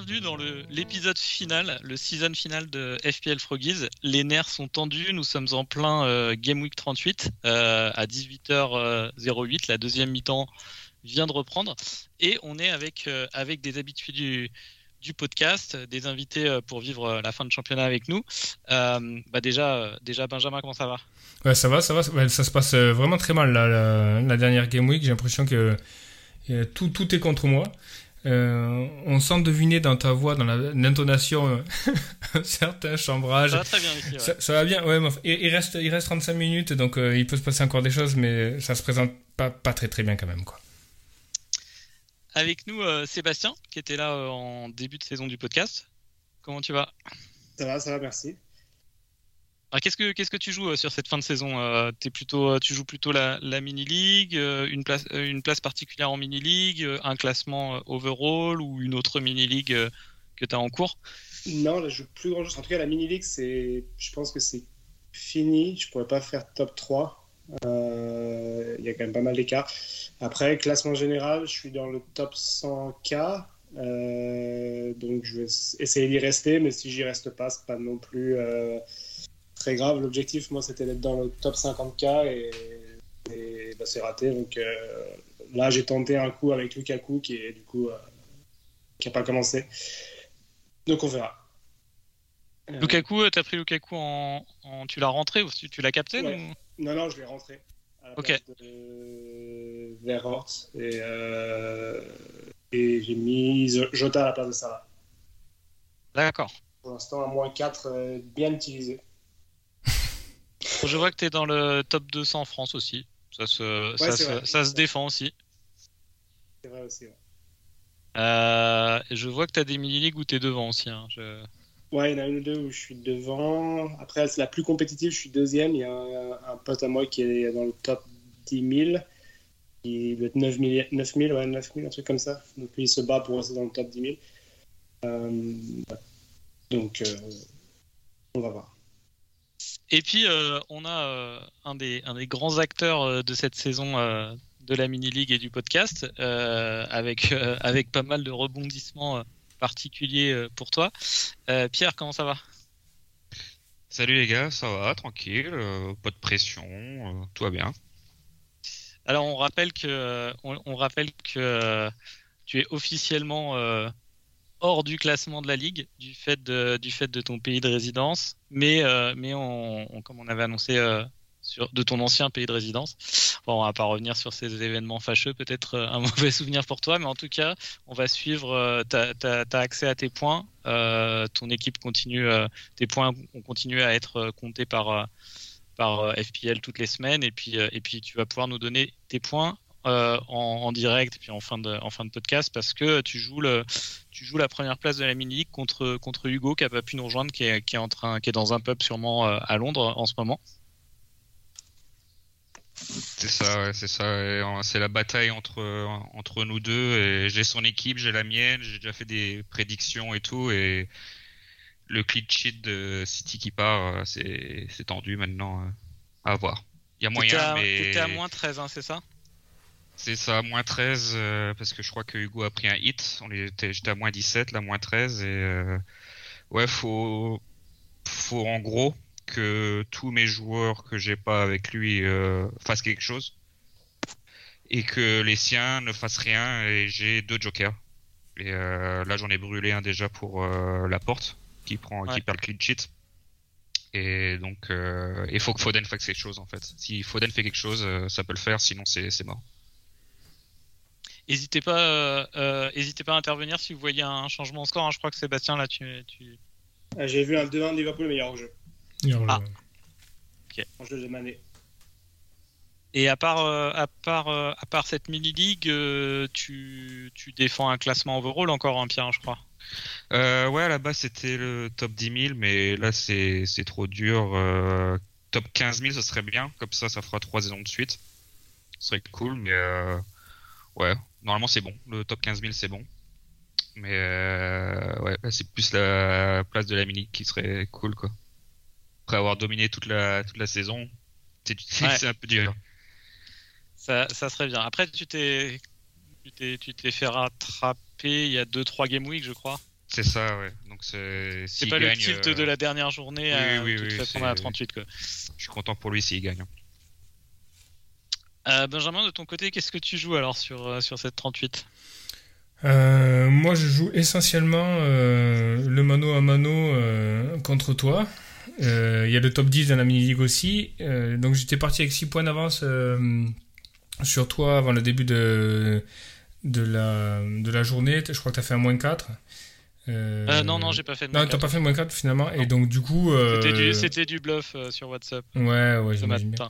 Bienvenue dans l'épisode final, le season final de FPL Froggies. Les nerfs sont tendus, nous sommes en plein euh, Game Week 38 euh, à 18h08, la deuxième mi-temps vient de reprendre et on est avec, euh, avec des habitués du, podcast, des invités pour vivre la fin de championnat avec nous. Bah déjà, déjà Benjamin, comment ça va? Ça va, ça va, ça se passe vraiment très mal la, dernière Game Week. J'ai l'impression que tout, tout est contre moi. Euh, on sent deviner dans ta voix, dans la- l'intonation, euh, un certain chambrage. Ça va très bien ici. ouais. Ça, ça va bien, ouais. mais enfin, il, il reste, il reste 35 minutes, donc euh, il peut se passer encore des choses, mais ça se présente pas, pas très très bien quand même, quoi. Avec nous, euh, Sébastien, qui était là euh, en début de saison du podcast. Comment tu vas? Ça va, ça va, merci. Alors, qu'est-ce que qu'est-ce que tu joues euh, sur cette fin de saison euh, plutôt, euh, tu joues plutôt la, mini league, euh, une place une place particulière en mini league, un classement overall ou une autre mini league que tu as en cours? Non, là, je joue plus grand chose. En tout cas, la mini league, c'est, je pense que c'est fini. Je pourrais pas faire top 3. Euh, Il y a quand même pas mal d'écart. Après, classement général, je suis dans le top 100K. Euh, donc, je vais essayer d'y rester, mais si j'y reste pas, c'est pas non plus très grave. L'objectif, moi, c'était d'être dans le top 50K et, et, bah, c'est raté. Donc euh, là, j'ai tenté un coup avec Lukaku qui est du coup euh, qui a pas commencé. Donc on verra. Euh, Lukaku, t'as pris Lukaku en, en- tu l'as rentré ou tu, tu l'as capté Ouais. ou- Non, non, je l'ai rentré à la Ok. place de Verhort et, euh, et j'ai mis Jota à la place de Salah. D'accord. Pour l'instant, un moins 4 euh, bien utilisé. Je vois que tu es dans le top 200 en France aussi. Ça se, ça, c'est se- vrai. ça se défend aussi. C'est vrai aussi. Ouais, Euh, je vois que tu as des mini ligues où tu es devant aussi. hein. Je- Ouais, il y en a une ou deux où je suis devant. Après, c'est la plus compétitive, je suis deuxième. Il y a un, un pote à moi qui est dans le top 10 000. Il doit être 9 000, 9 000, ouais, 9 000, un truc comme ça. Donc il se bat pour rester dans le top 10 000. Euh, ouais. Donc, euh, on va voir. Et puis, euh, on a euh, un, des, un des grands acteurs euh, de cette saison euh, de la mini-league et du podcast, euh, avec, euh, avec pas mal de rebondissements particuliers euh, pour toi. Euh, Pierre, comment ça va? Salut les gars, ça va, tranquille, euh, pas de pression, euh, tout va bien. Alors, on rappelle que, euh, on, on rappelle que euh, tu es officiellement euh, hors du classement de la ligue du fait de, ton pays de résidence, mais, euh, comme on avait annoncé euh, de ton ancien pays de résidence. Bon, on va pas revenir sur ces événements fâcheux, peut-être euh, un mauvais souvenir pour toi, mais en tout cas, on va suivre. Euh, t'as- t'as accès à tes points, ton équipe continue, tes points ont continué à être comptés par. FPL toutes les semaines et puis, et puis tu vas pouvoir nous donner tes points euh, en, en direct et puis en fin, de, en fin de podcast parce que tu joues, le, tu joues la première place de la mini-league contre, contre Hugo qui a pas pu nous rejoindre, qui est, qui est, en train, qui est dans un pub sûrement euh, à Londres en ce moment. C'est ça, ouais, c'est ça, c'est la bataille entre, entre nous deux, et j'ai son équipe, j'ai la mienne, j'ai déjà fait des prédictions et tout, et le clean sheet de City qui part, euh, c'est c'est tendu maintenant, à voir. Il y a T'étais moyen, à, mais t'étais à moins 13, hein, c'est ça? C'est ça, moins 13, euh, parce que je crois que Hugo a pris un hit, on était, j'étais à moins 17, là, moins 13, et euh, ouais, faut, faut en gros que tous mes joueurs que j'ai pas avec lui euh, fassent quelque chose, et que les siens ne fassent rien, et j'ai deux jokers. Et euh, là, j'en ai brûlé un déjà pour euh, la porte, qui prend, Ouais. qui perd le clean sheet. Et donc, euh, il faut que Foden fasse quelque chose en fait. Si Foden fait quelque chose, euh, ça peut le faire, sinon c'est c'est mort. N'hésitez pas, euh, euh, hésitez pas à intervenir si vous voyez un changement de score. hein. Je crois que Sébastien, là, tu, tu... Ah, J'ai vu un 2-1 de Liverpool meilleur au jeu. Ah. le- En jeu de Mané. Et à part, euh, à part, euh, à part cette mini-league, euh, tu, tu défends un classement overall encore, un Pierre, je crois. Euh, ouais, à la base c'était le top 10 000, mais là c'est c'est trop dur. Euh, top 15 000, ce serait bien. Comme ça, ça fera trois saisons de suite. Ce serait cool, mais euh, ouais, normalement c'est bon. Le top 15 000, c'est bon. Mais euh, ouais, c'est plus la place de la mini qui serait cool, quoi. Après avoir dominé toute la toute la saison, c'est Ouais. un peu dur. Ça, ça serait bien. Après, tu t'es, tu t'es, fait rattraper il y a 2-3 game week, je crois. C'est ça, ouais. Donc c'est pas gagne, le tilt euh, de la dernière journée oui, à, oui, oui, c'est- prendre à 38, quoi. Je suis content pour lui s'il gagne. Euh, Benjamin, de ton côté, qu'est-ce que tu joues alors sur, euh, cette 38 Euh, moi, je joue essentiellement le mano à mano contre toi. Il y a le top 10 dans la mini-league aussi. Donc, j'étais parti avec 6 points d'avance sur toi avant le début de, de, la, de la journée. Je crois que tu as fait un moins 4. Euh, Euh, Non, non, j'ai pas fait de Non, t'as pas fait moins 4 finalement. Non. Et donc, du coup. euh, C'était du, du bluff euh, sur WhatsApp Ouais, ouais, j'imagine bien.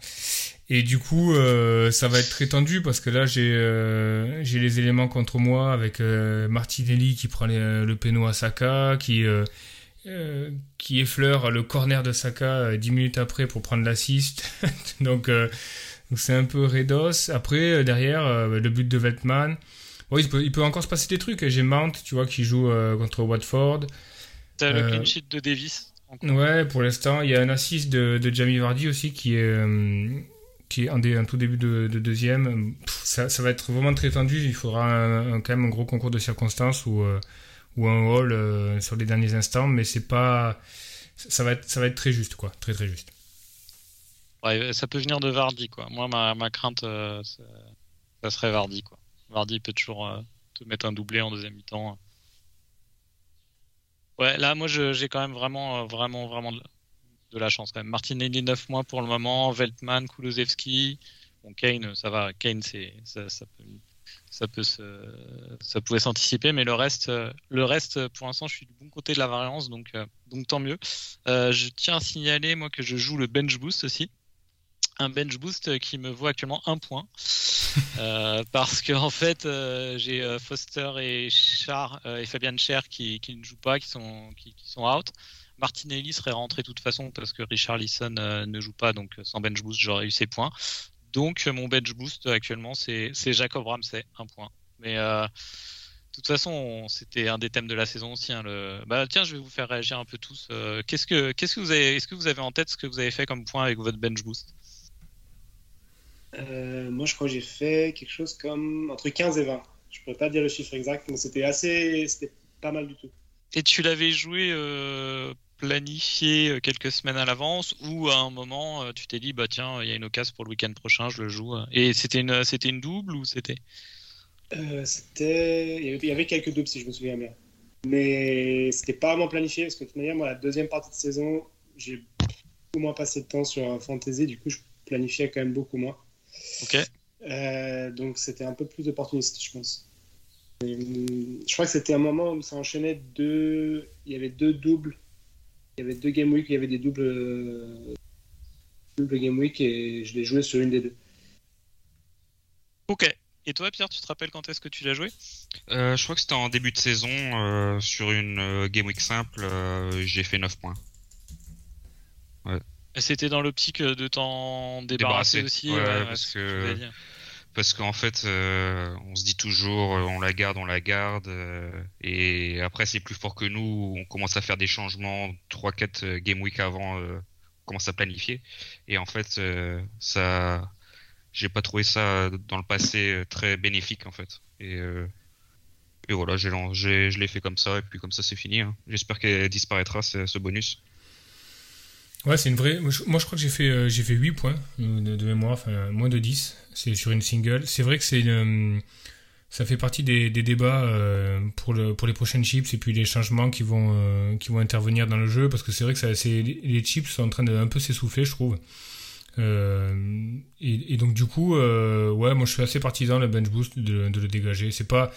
Et du coup, euh, ça va être très tendu parce que là, j'ai euh, j'ai les éléments contre moi avec euh, Martinelli qui prend les- le péno à Saka, qui euh, euh, qui effleure le corner de Saka euh, 10 minutes après pour prendre l'assist. donc euh, donc c'est un peu Redos. Après, derrière, le but de Veltman. Bon, il, peut, il peut encore se passer des trucs. J'ai Mount, tu vois, qui joue euh, contre Watford. T'as le Euh, clean sheet de Davis. Ouais, pour l'instant, il y a un assist de, de Jamie Vardy aussi qui est, euh, qui est un, des, un tout début de, de deuxième. Pff, ça, ça va être vraiment très tendu. Il faudra un- un- quand même un gros concours de circonstances ou, euh, ou un haul euh, sur les derniers instants, mais c'est pas. Ça va, être, ça va être très juste, quoi. Très très juste. Ouais, ça peut venir de Vardy, quoi. Moi, ma, ma crainte, euh, ça serait Vardy, quoi. Vardy peut toujours euh, te mettre un doublé en deuxième mi-temps. Ouais, là, moi, j'ai quand même vraiment, euh, vraiment, vraiment de, la chance, quand même. Martinelli, 9 mois pour le moment. Veltman, Kulusevski. Bon, Kane, ça va. Kane, c'est, ça, peut, ça peut se, ça pouvait s'anticiper, mais le reste, euh, le reste, pour l'instant, je suis du bon côté de la variance, donc, donc tant mieux. Je tiens à signaler, moi, que je joue le bench boost aussi un bench boost qui me vaut actuellement un point. Euh, parce que en fait, euh, j'ai euh, Foster et Char euh, et Fabian Cher qui, qui ne jouent pas, qui sont, qui, qui sont out. Martinelli serait rentré de toute façon parce que Richard Lisson ne joue pas, donc sans bench boost, j'aurais eu ses points. Donc mon bench boost actuellement, c'est c'est Jacob Ramsey, un point. Mais de toute façon, on- c'était un des thèmes de la saison aussi. hein, le... bah, tiens, je vais vous faire réagir un peu tous. Euh, qu'est-ce que, qu'est-ce que vous avez, est-ce que vous avez en tête ce que vous avez fait comme point avec votre bench boost? Euh, moi, je crois que j'ai fait quelque chose comme entre 15 et 20. Je pourrais pas dire le chiffre exact, mais c'était assez, c'était pas mal du tout. Et tu l'avais joué euh, planifié euh, quelques semaines à l'avance ou à un moment tu t'es dit bah tiens il y a une occasion pour le week-end prochain je le joue et c'était une c'était une double ou c'était? Euh, c'était, il y avait- il y avait quelques doubles si je me souviens bien, mais c'était pas vraiment planifié parce que de toute manière, moi, la deuxième partie de saison, j'ai beaucoup moins passé de temps sur un fantasy, du coup, je planifiais quand même beaucoup moins. Ok Euh, donc c'était un peu plus opportuniste, je pense. Et, je crois que c'était un moment où ça enchaînait deux. Il y avait deux doubles. Il y avait deux game week, il y avait des doubles, euh, doubles game week et je l'ai joué sur une des deux. ok et toi Pierre tu te rappelles quand est-ce que tu l'as joué? Euh, je crois que c'était en début de saison, euh, sur une euh, game week simple, euh, j'ai fait 9 points. C'était dans l'optique de t'en débarrasser Débarrasser, aussi ouais, parce c'est ce que-. Parce qu'en fait, euh, on se dit toujours, euh, on la garde, on la garde, euh, et après c'est plus fort que nous, on commence à faire des changements 3-4 euh, game week avant, euh, on commence à planifier, et en fait, euh, ça, j'ai pas trouvé ça dans le passé euh, très bénéfique en fait, et, euh, et voilà, j'ai, je l'ai fait comme ça, et puis comme ça c'est fini. hein. J'espère qu'elle disparaîtra ce, ce bonus. Ouais, c'est une vraie. Moi, je, crois que j'ai fait, euh, j'ai fait 8 points de, mémoire, enfin moins de 10. C'est sur une single. C'est vrai que c'est euh, ça fait partie des, des débats euh, pour, le, pour les prochaines chips et puis les changements qui vont, qui vont intervenir dans le jeu parce que c'est vrai que les chips sont en train de un peu s'essouffler, je trouve. Et, et donc, du coup, ouais, moi je suis assez partisan le bench boost de, de le dégager. C'est pas.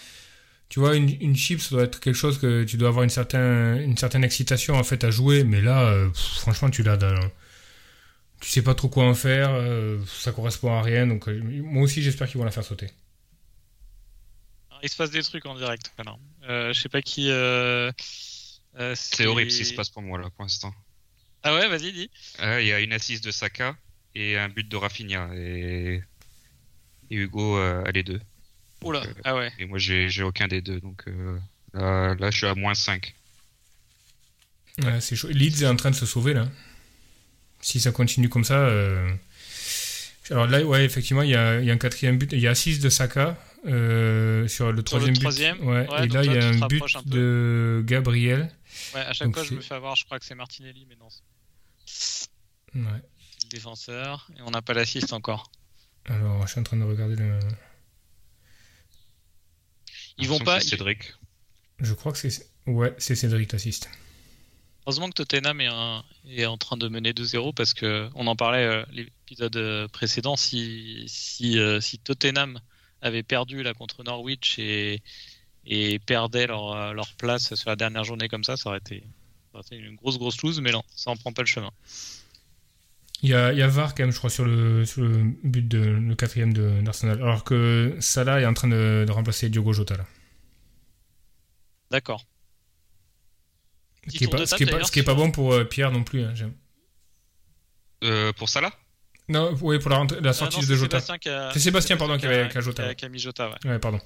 Tu vois, une, une chip, ça doit être quelque chose que tu dois avoir une certaine, une certaine excitation en fait à jouer, mais là, euh, pff, franchement, tu l'as dans, tu sais pas trop quoi en faire, euh, ça correspond à rien. Donc euh, moi aussi j'espère qu'ils vont la faire sauter. Il se passe des trucs en direct. Euh, je sais pas qui. euh, euh, C'est horrible ce qui se passe pour moi là pour l'instant. Ah ouais, vas-y, dis. Euh, Il y a une assise de Saka et un but de Rafinha et, et Hugo euh, a les deux. Oula, Euh, ah ouais. Et moi j'ai j'ai aucun des deux donc euh, là, là je suis à moins 5. Ouais, c'est chaud. Leeds est en train de se sauver là. Si ça continue comme ça. euh, Alors là, ouais, effectivement, il y a, il y a un quatrième but. Il y a 6 de Saka euh, sur le troisième but. troisième, Ouais, ouais, et là, il y a un but un de Gabriel. Ouais, à chaque Donc fois, je me fais avoir, je crois que c'est Martinelli, mais non, c'est Ouais. le défenseur. Et on n'a pas l'assist encore. Alors, je suis en train de regarder le. Ils vont pas. C'est Cédric. Je crois que c'est. Ouais, c'est Cédric l'assiste. Heureusement que Tottenham est, un- est en train de mener 2-0 parce que on en parlait euh, l'épisode euh, précédent. Si, si, euh, si Tottenham avait perdu là contre Norwich et, et perdait leur, euh, leur place sur la dernière journée comme ça, ça aurait été, ça aurait été une grosse grosse lose. Mais non, ça en prend pas le chemin. Il y a, il y a VAR quand même, je crois, sur le, sur le but de le quatrième de- d'Arsenal. Alors que Salah est en train de, de remplacer Diogo Jota là. D'accord. Ce qui est tour pas, de ce qui est table, pas, d'ailleurs, ce qui est pas sur- bon pour euh, Pierre non plus. hein, j'aime. Euh, pour Salah? Non, oui, pour la, rentrée- la Ah sortie non, de c'est Jota. Sébastien qui a- C'est Sébastien, pardon, qui avait- a- qui a Jota, ouais. qui a mis Jota, ouais. Ouais, pardon.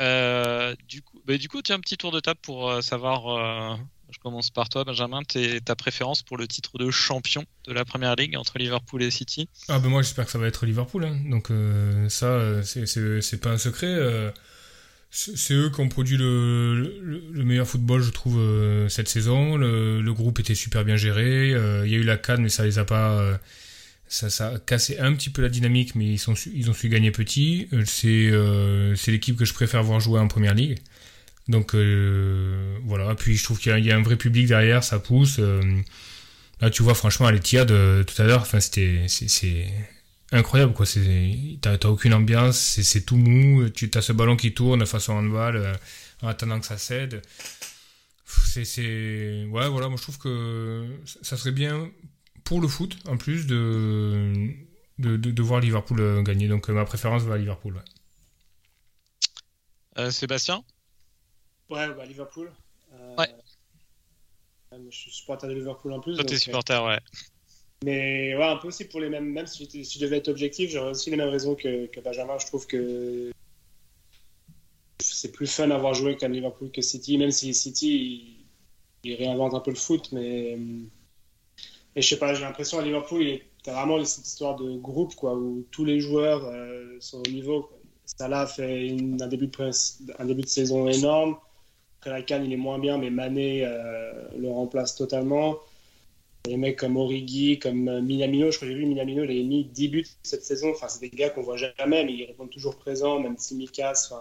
Euh, du coup, bah, du coup, tiens, un petit tour de table pour euh, savoir. euh, je commence par toi, Benjamin. t'es- ta préférence pour le titre de champion de la Première Ligue entre Liverpool et City? Ah ben moi j'espère que ça va être Liverpool. hein. Donc euh, ça, euh, c'est- pas un secret. euh, c'est eux qui ont produit le, le, le meilleur football, je trouve, cette saison. Le, groupe était super bien géré. Il y a eu la canne, mais ça les a pas... ça, a cassé un petit peu la dynamique, mais ils, ont su gagner petit. C'est c'est l'équipe que je préfère voir jouer en Première Ligue. Donc euh, voilà, puis je trouve qu'il y, a- un vrai public derrière, ça pousse. euh, là tu vois franchement à l'Etihad euh, tout à l'heure, c'est- incroyable quoi. T'as aucune ambiance, c'est tout mou. Tu as ce ballon qui tourne façon handball euh, en attendant que ça cède. C'est ouais voilà, moi je trouve que ça serait bien pour le foot en plus de de, de, de voir Liverpool euh, gagner. Donc ma préférence va à Liverpool. Sébastien? Ouais, bah, Liverpool. Euh, Ouais. euh, Je suis supporter de Liverpool en plus. Toi, t'es euh, supporter, ouais. Mais ouais, un peu aussi pour les mêmes. Même si, je devais être objectif, j'aurais aussi les mêmes raisons que, que Benjamin. Je trouve que c'est plus fun à voir jouer comme Liverpool que City, même si City il, il réinvente un peu le foot. Mais, mais je sais pas, j'ai l'impression à Liverpool, il est t'as vraiment cette histoire de groupe quoi, où tous les joueurs euh, sont au niveau. Quoi. Salah fait une- un, début de, presse- un début de saison énorme. Après la canne, il est moins bien, mais Mané euh, le remplace totalement. Des mecs comme Origi, comme euh, Minamino, je crois que j'ai vu Minamino, il a mis 10 buts cette saison. Enfin, c'est des gars qu'on voit jamais, mais ils répondent toujours présents, même si Mikas. Enfin,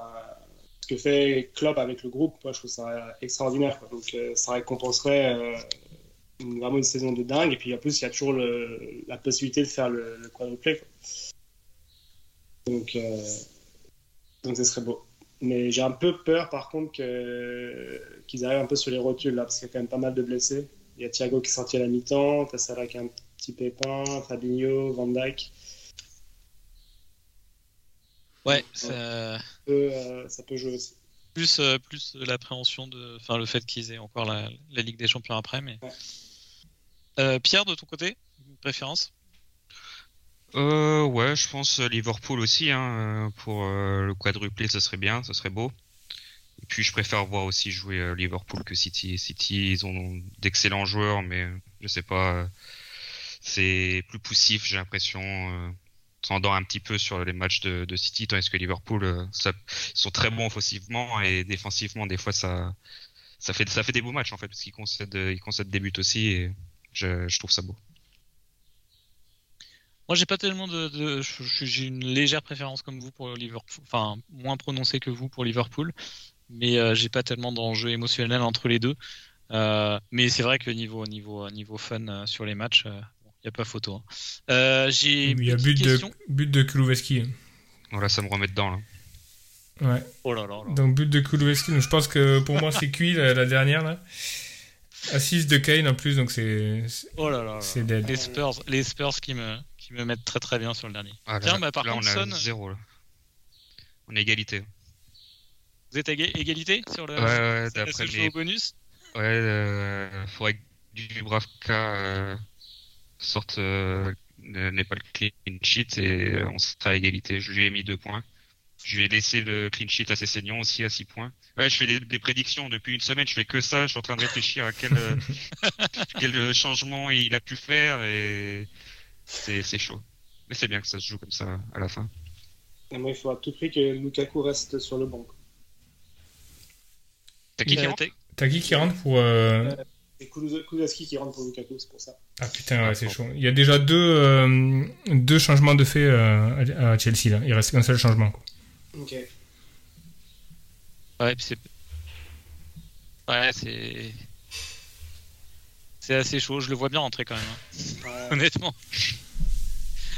ce que fait Klopp avec le groupe, moi, je trouve ça extraordinaire. Donc, euh, ça récompenserait vraiment une saison de dingue. Et puis, en plus, il y a toujours la possibilité de faire le, le. Donc, donc, ce serait beau. Mais j'ai un peu peur, par contre, que- qu'ils arrivent un peu sur les rotules, là, parce qu'il y a quand même pas mal de blessés. Il y a Thiago qui est sorti à la mi-temps, t'as Salah qui a un petit pépin, Fabinho, Van Dijk. Ouais, ça, Ça peut, euh, ça peut jouer aussi. plus, euh, plus l'appréhension de. Enfin, le fait qu'ils aient encore la, la Ligue des Champions après. Mais... Ouais. Euh, Pierre, de ton côté une Préférence? Euh, ouais, je pense euh, Liverpool aussi. Hein, euh, pour euh, le quadruplé, ça serait bien, ça serait beau. Et puis, je préfère voir aussi jouer euh, Liverpool que City. City, ils ont d'excellents joueurs, mais je sais pas. c'est plus poussif, j'ai l'impression. Euh, tendant un petit peu sur les matchs de, de City, tandis que Liverpool, ça, ils sont très bons offensivement et défensivement, des fois, ça, ça fait, ça fait des beaux matchs en fait, parce qu'ils concèdent, ils concèdent des buts aussi, et je, je trouve ça beau. Moi, j'ai pas tellement de. j'ai une légère préférence comme vous pour Liverpool. Enfin, moins prononcée que vous pour Liverpool. Mais euh, j'ai pas tellement d'enjeu émotionnel entre les deux. Euh, mais c'est vrai que niveau, niveau, niveau fun euh, sur les matchs, il n'y a pas photo. hein. Euh, j'ai Il y a but de, but de Kulusevski. hein. Voilà, ça me remet dedans là. Ouais. Oh là là là. Donc but de Kulusevski. Donc, je pense que pour moi c'est cuit la, la dernière là. Assise de Kane en plus, donc c'est. Oh là là. là. C'est dead. Les Spurs, les Spurs qui me, qui me mettent très très bien sur le dernier. Ah, là, Tiens, bah, par là, contre, on a Son- zéro. Là. On est égalité. Vous êtes à éga- égalité sur le. Ouais, ouais, d'après au bonus? Ouais, euh, faudrait que Dubravka euh, sorte euh, n'ait pas le clean sheet et euh, on sera à égalité. Je lui ai mis deux points. Je lui ai laissé le clean sheet à Cessignon aussi à six points. Ouais, je fais des, des prédictions depuis une semaine. Je fais que ça. Je suis en train de réfléchir à quel euh, quel changement il a pu faire et c'est c'est chaud. Mais c'est bien que ça se joue comme ça à la fin. Et moi, il faut à tout prix que Lukaku reste sur le banc. T'as qui qui Euh, rentre t'as- T'as qui qui rentre pour. euh, C'est Kuluz- Kulusevski qui rentre pour Lukaku, c'est pour ça. Ah putain, ouais, c'est chaud. Il y a déjà deux, euh, deux changements de fait euh, à Chelsea là. Il reste qu'un seul changement. Quoi. Ok. C'est. Ouais, c'est. C'est assez chaud. Je le vois bien rentrer quand même. hein. Ouais. Honnêtement.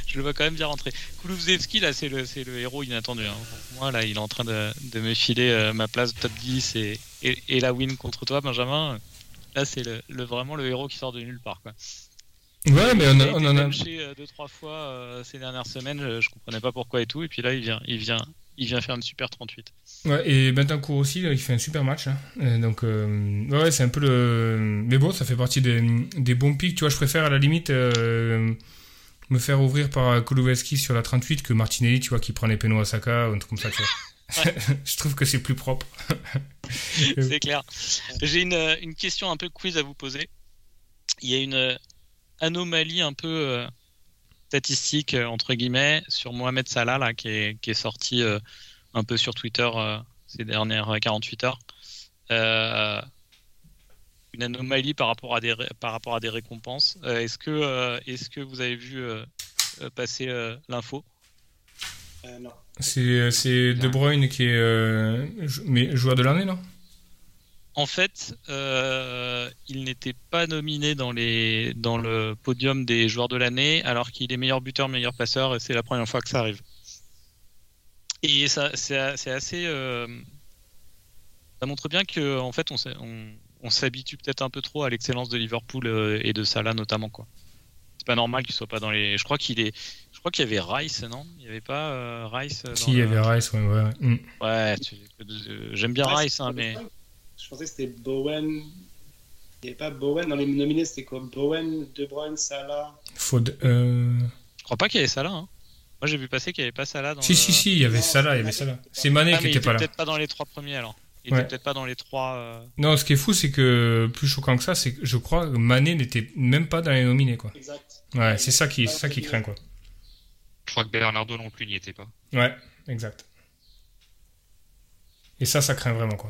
Je le vois quand même bien rentrer. Kulusevski, là, c'est le, c'est le héros inattendu. hein. Pour Moi, là, il est en train de, de me filer euh, ma place top 10 et, et, et la win contre toi, Benjamin. Là, c'est le, le- vraiment le héros qui sort de nulle part. Quoi. Ouais, mais on, Il a- on en a. benché, euh, deux, trois fois euh, ces dernières semaines. Je, je comprenais pas pourquoi et tout. Et puis là, il vient, il vient, il vient faire une super 38. Ouais, et Bentancourt aussi, il fait un super match. Euh, donc, euh, ouais, c'est un peu le. Mais bon, ça fait partie des, des bons pics. Tu vois, je préfère à la limite euh, me faire ouvrir par Koloweski sur la 38 que Martinelli, tu vois, qui prend les pénaux à Saka ou un truc comme ça, tu vois. je trouve que c'est plus propre. C'est clair. J'ai une, une question un peu quiz à vous poser. Il y a une euh, anomalie un peu statistique, euh, entre guillemets, sur Mohamed Salah, là, qui, est, qui est sorti euh, un peu sur Twitter euh, ces dernières euh, 48 heures. Euh, une anomalie par rapport à des, ré- par rapport à des récompenses. Euh, est-ce, que, euh, est-ce que vous avez vu passer euh, l'info? Euh, non. C'est c'est De Bruyne qui est euh, jou- mais joueur de l'année, non? En fait, euh, il n'était pas nominé dans, les, dans le podium des joueurs de l'année, alors qu'il est meilleur buteur, meilleur passeur, et c'est la première fois que ça arrive. Et ça, c'est c'est assez. euh, ça montre bien que en fait, on, s'est- on, on s'habitue peut-être un peu trop à l'excellence de Liverpool euh, et de Salah notamment, quoi. C'est pas normal qu'il soit pas dans les. Je crois qu'il est. Je crois qu'il y avait Rice, non? Il y avait pas euh, Rice dans Si, il y avait Rice, ouais. ouais. ouais. Mm. Ouais, tu- euh, j'aime bien Rice, hein, mais. Je pensais que c'était Bowen. Il n'y avait pas Bowen dans les nominés, c'était quoi? Bowen, De Bruyne, Salah. Faud- euh, Je crois pas qu'il y avait Salah. Hein. Moi, j'ai vu passer qu'il n'y avait pas Salah dans Si, le... si, si, il y avait Non, Salah, il y avait Mané, Salah. C'est Mané Ah, qui mais il était était pas là. peut-être pas dans les trois premiers alors. Il Ouais. était peut-être pas dans les trois. euh, Non, ce qui est fou, c'est que plus choquant que ça, c'est que je crois que Mané n'était même pas dans les nominés, quoi. Exact. Ouais, c'est ça qui, c'est ça qui craint, quoi. Je crois que Bernardo non plus n'y était pas. Ouais, exact. Et ça, ça craint vraiment, quoi.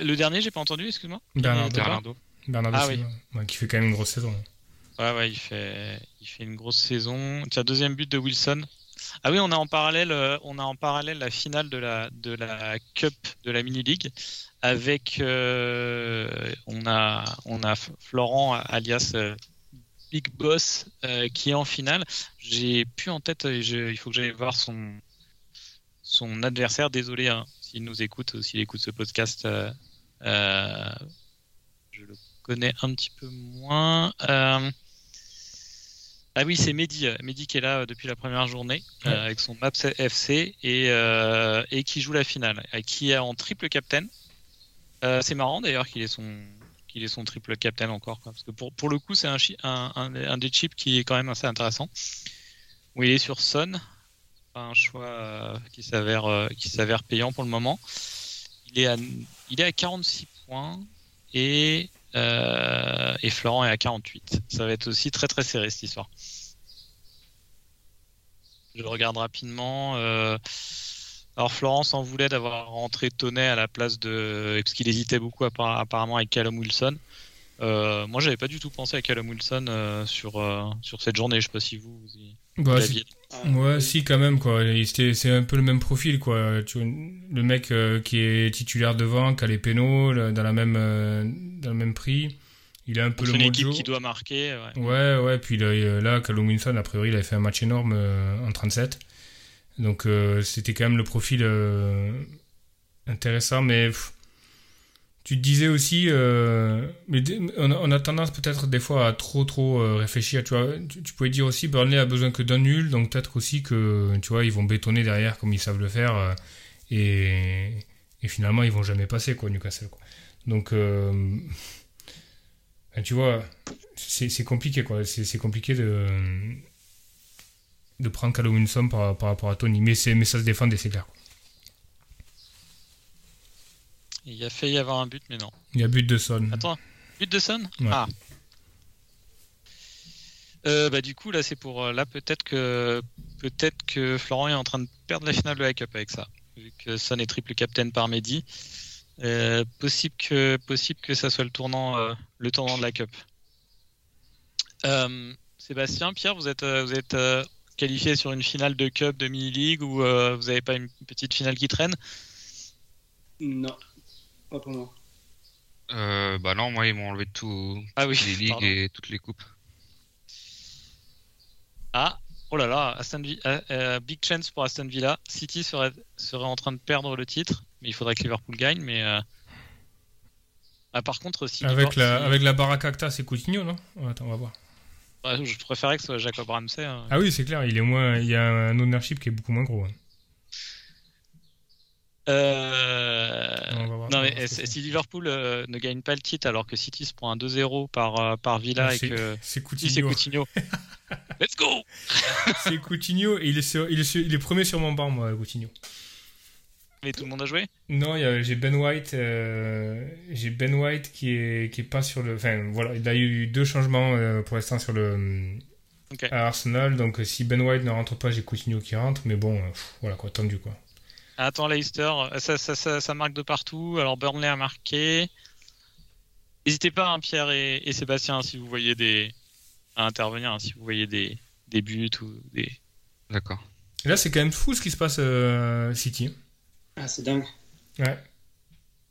Le dernier, j'ai pas entendu, excuse-moi. Bernardo. Bernardo. Bernardo Ah Silva, ouais, qui fait quand même une grosse saison. Ouais, ouais, il fait, il fait une grosse saison. Tiens, deuxième but de Wilson. Ah oui, on a en parallèle, euh, on a en parallèle la finale de la de la Cup de la mini league avec euh, on a on a Florent alias euh, Big Boss euh, qui est en finale. J'ai plus en tête, je- il faut que j'aille voir son son adversaire. Désolé hein, s'il nous écoute ou s'il écoute ce podcast. euh, je le connais un petit peu moins. Euh, ah oui, c'est Mehdi, euh, Mehdi qui est là euh, depuis la première journée euh, avec son Maps FC et, euh, et qui joue la finale, euh, qui est en triple captain. Euh, c'est marrant d'ailleurs qu'il ait son qu'il ait son triple captain encore, quoi, parce que pour, pour le coup c'est un, un, un, un des chips qui est quand même assez intéressant. Où il est sur Son, un choix euh, qui s'avère euh, qui s'avère payant pour le moment. Il est à il est à 46 points et euh, et Florent est à 48. Ça va être aussi très très serré cette histoire. Je regarde rapidement. euh, Alors Florent s'en voulait d'avoir rentré Tonnet à la place de parce qu'il hésitait beaucoup apparemment avec Callum Wilson. Euh, moi j'avais pas du tout pensé à Callum Wilson sur sur cette journée. Je sais pas si vous, vous y- Bah. Ah, Ouais, si, quand même, quoi. C'est un peu le même profil, quoi. Tu le mec euh, qui est titulaire devant, qui a les pénaux, là, dans, la même, euh, dans le même prix. Il a un peu le une équipe mojo. qui doit marquer. ouais. Ouais, ouais, puis là, là Callum Wilson, a priori, il avait fait un match énorme euh, en 37. Donc, euh, c'était quand même le profil euh, intéressant, mais pff, tu te disais aussi, euh, mais on, a, tendance peut-être des fois à trop trop euh, réfléchir. Tu vois, tu, pouvais dire aussi, Burnley a besoin que d'un nul, donc peut-être aussi que tu vois, ils vont bétonner derrière comme ils savent le faire, euh, et, finalement ils vont jamais passer quoi, Newcastle. Quoi. Donc, ben, tu vois, c'est compliqué quoi. C'est compliqué de de prendre Callum Wilson par, par rapport à Tony, mais mais ça se défend, et c'est clair. Il y a failli y avoir un but, mais non. Il y a but de Son. Attends, but de Son? Ouais. Ah. Euh, bah du coup là c'est pour euh, là peut-être que peut-être que Florent est en train de perdre la finale de la Cup avec ça vu que Son est triple captain par Mehdi Euh, possible que possible que ça soit le tournant euh, le tournant de la Cup Euh, Sébastien Pierre vous êtes vous êtes euh, qualifié sur une finale de Cup de mini league ou euh, vous avez pas une petite finale qui traîne? Non, pas pour moi. Euh, bah non, moi ils m'ont enlevé tout, ah oui les ligues pardon. et toutes les coupes. Ah, oh là là, Aston Vi- euh, euh, big chance pour Aston Villa. City serait, serait en train de perdre le titre, mais il faudrait que Liverpool gagne. Mais euh, ah, par contre, si Avec Liverpool- la, si- avec la Baracacta, c'est Coutinho, non? Attends, on va voir. Ouais, je préférais que ce soit Jacob Ramsey. hein. Ah oui, c'est clair, il est moins, il y a un ownership qui est beaucoup moins gros. hein. Euh, non mais si Liverpool euh, ne gagne pas le titre alors que City se prend un 2-0 par, euh, par Villa Ah, et que C'est Coutinho. Coutinho, let's go. c'est Coutinho et il est, sur- il, est sur- il est premier sur mon banc, moi, Coutinho. Mais tout le monde a joué? Non, j'ai Ben White, euh, j'ai Ben White qui est, qui est pas sur le. Enfin, voilà, il a eu deux changements euh, pour l'instant sur le. À Arsenal, donc si Ben White ne rentre pas, j'ai Coutinho qui rentre, mais bon, pff, voilà quoi, tendu quoi. Attends, Leicester, ça, ça, ça, ça marque de partout. Alors Burnley a marqué. N'hésitez pas, hein, Pierre et, et Sébastien, si vous voyez des à intervenir, hein, si vous voyez des, des buts ou des. D'accord. Là, c'est quand même fou ce qui se passe euh, City. Ah, c'est dingue. Ouais.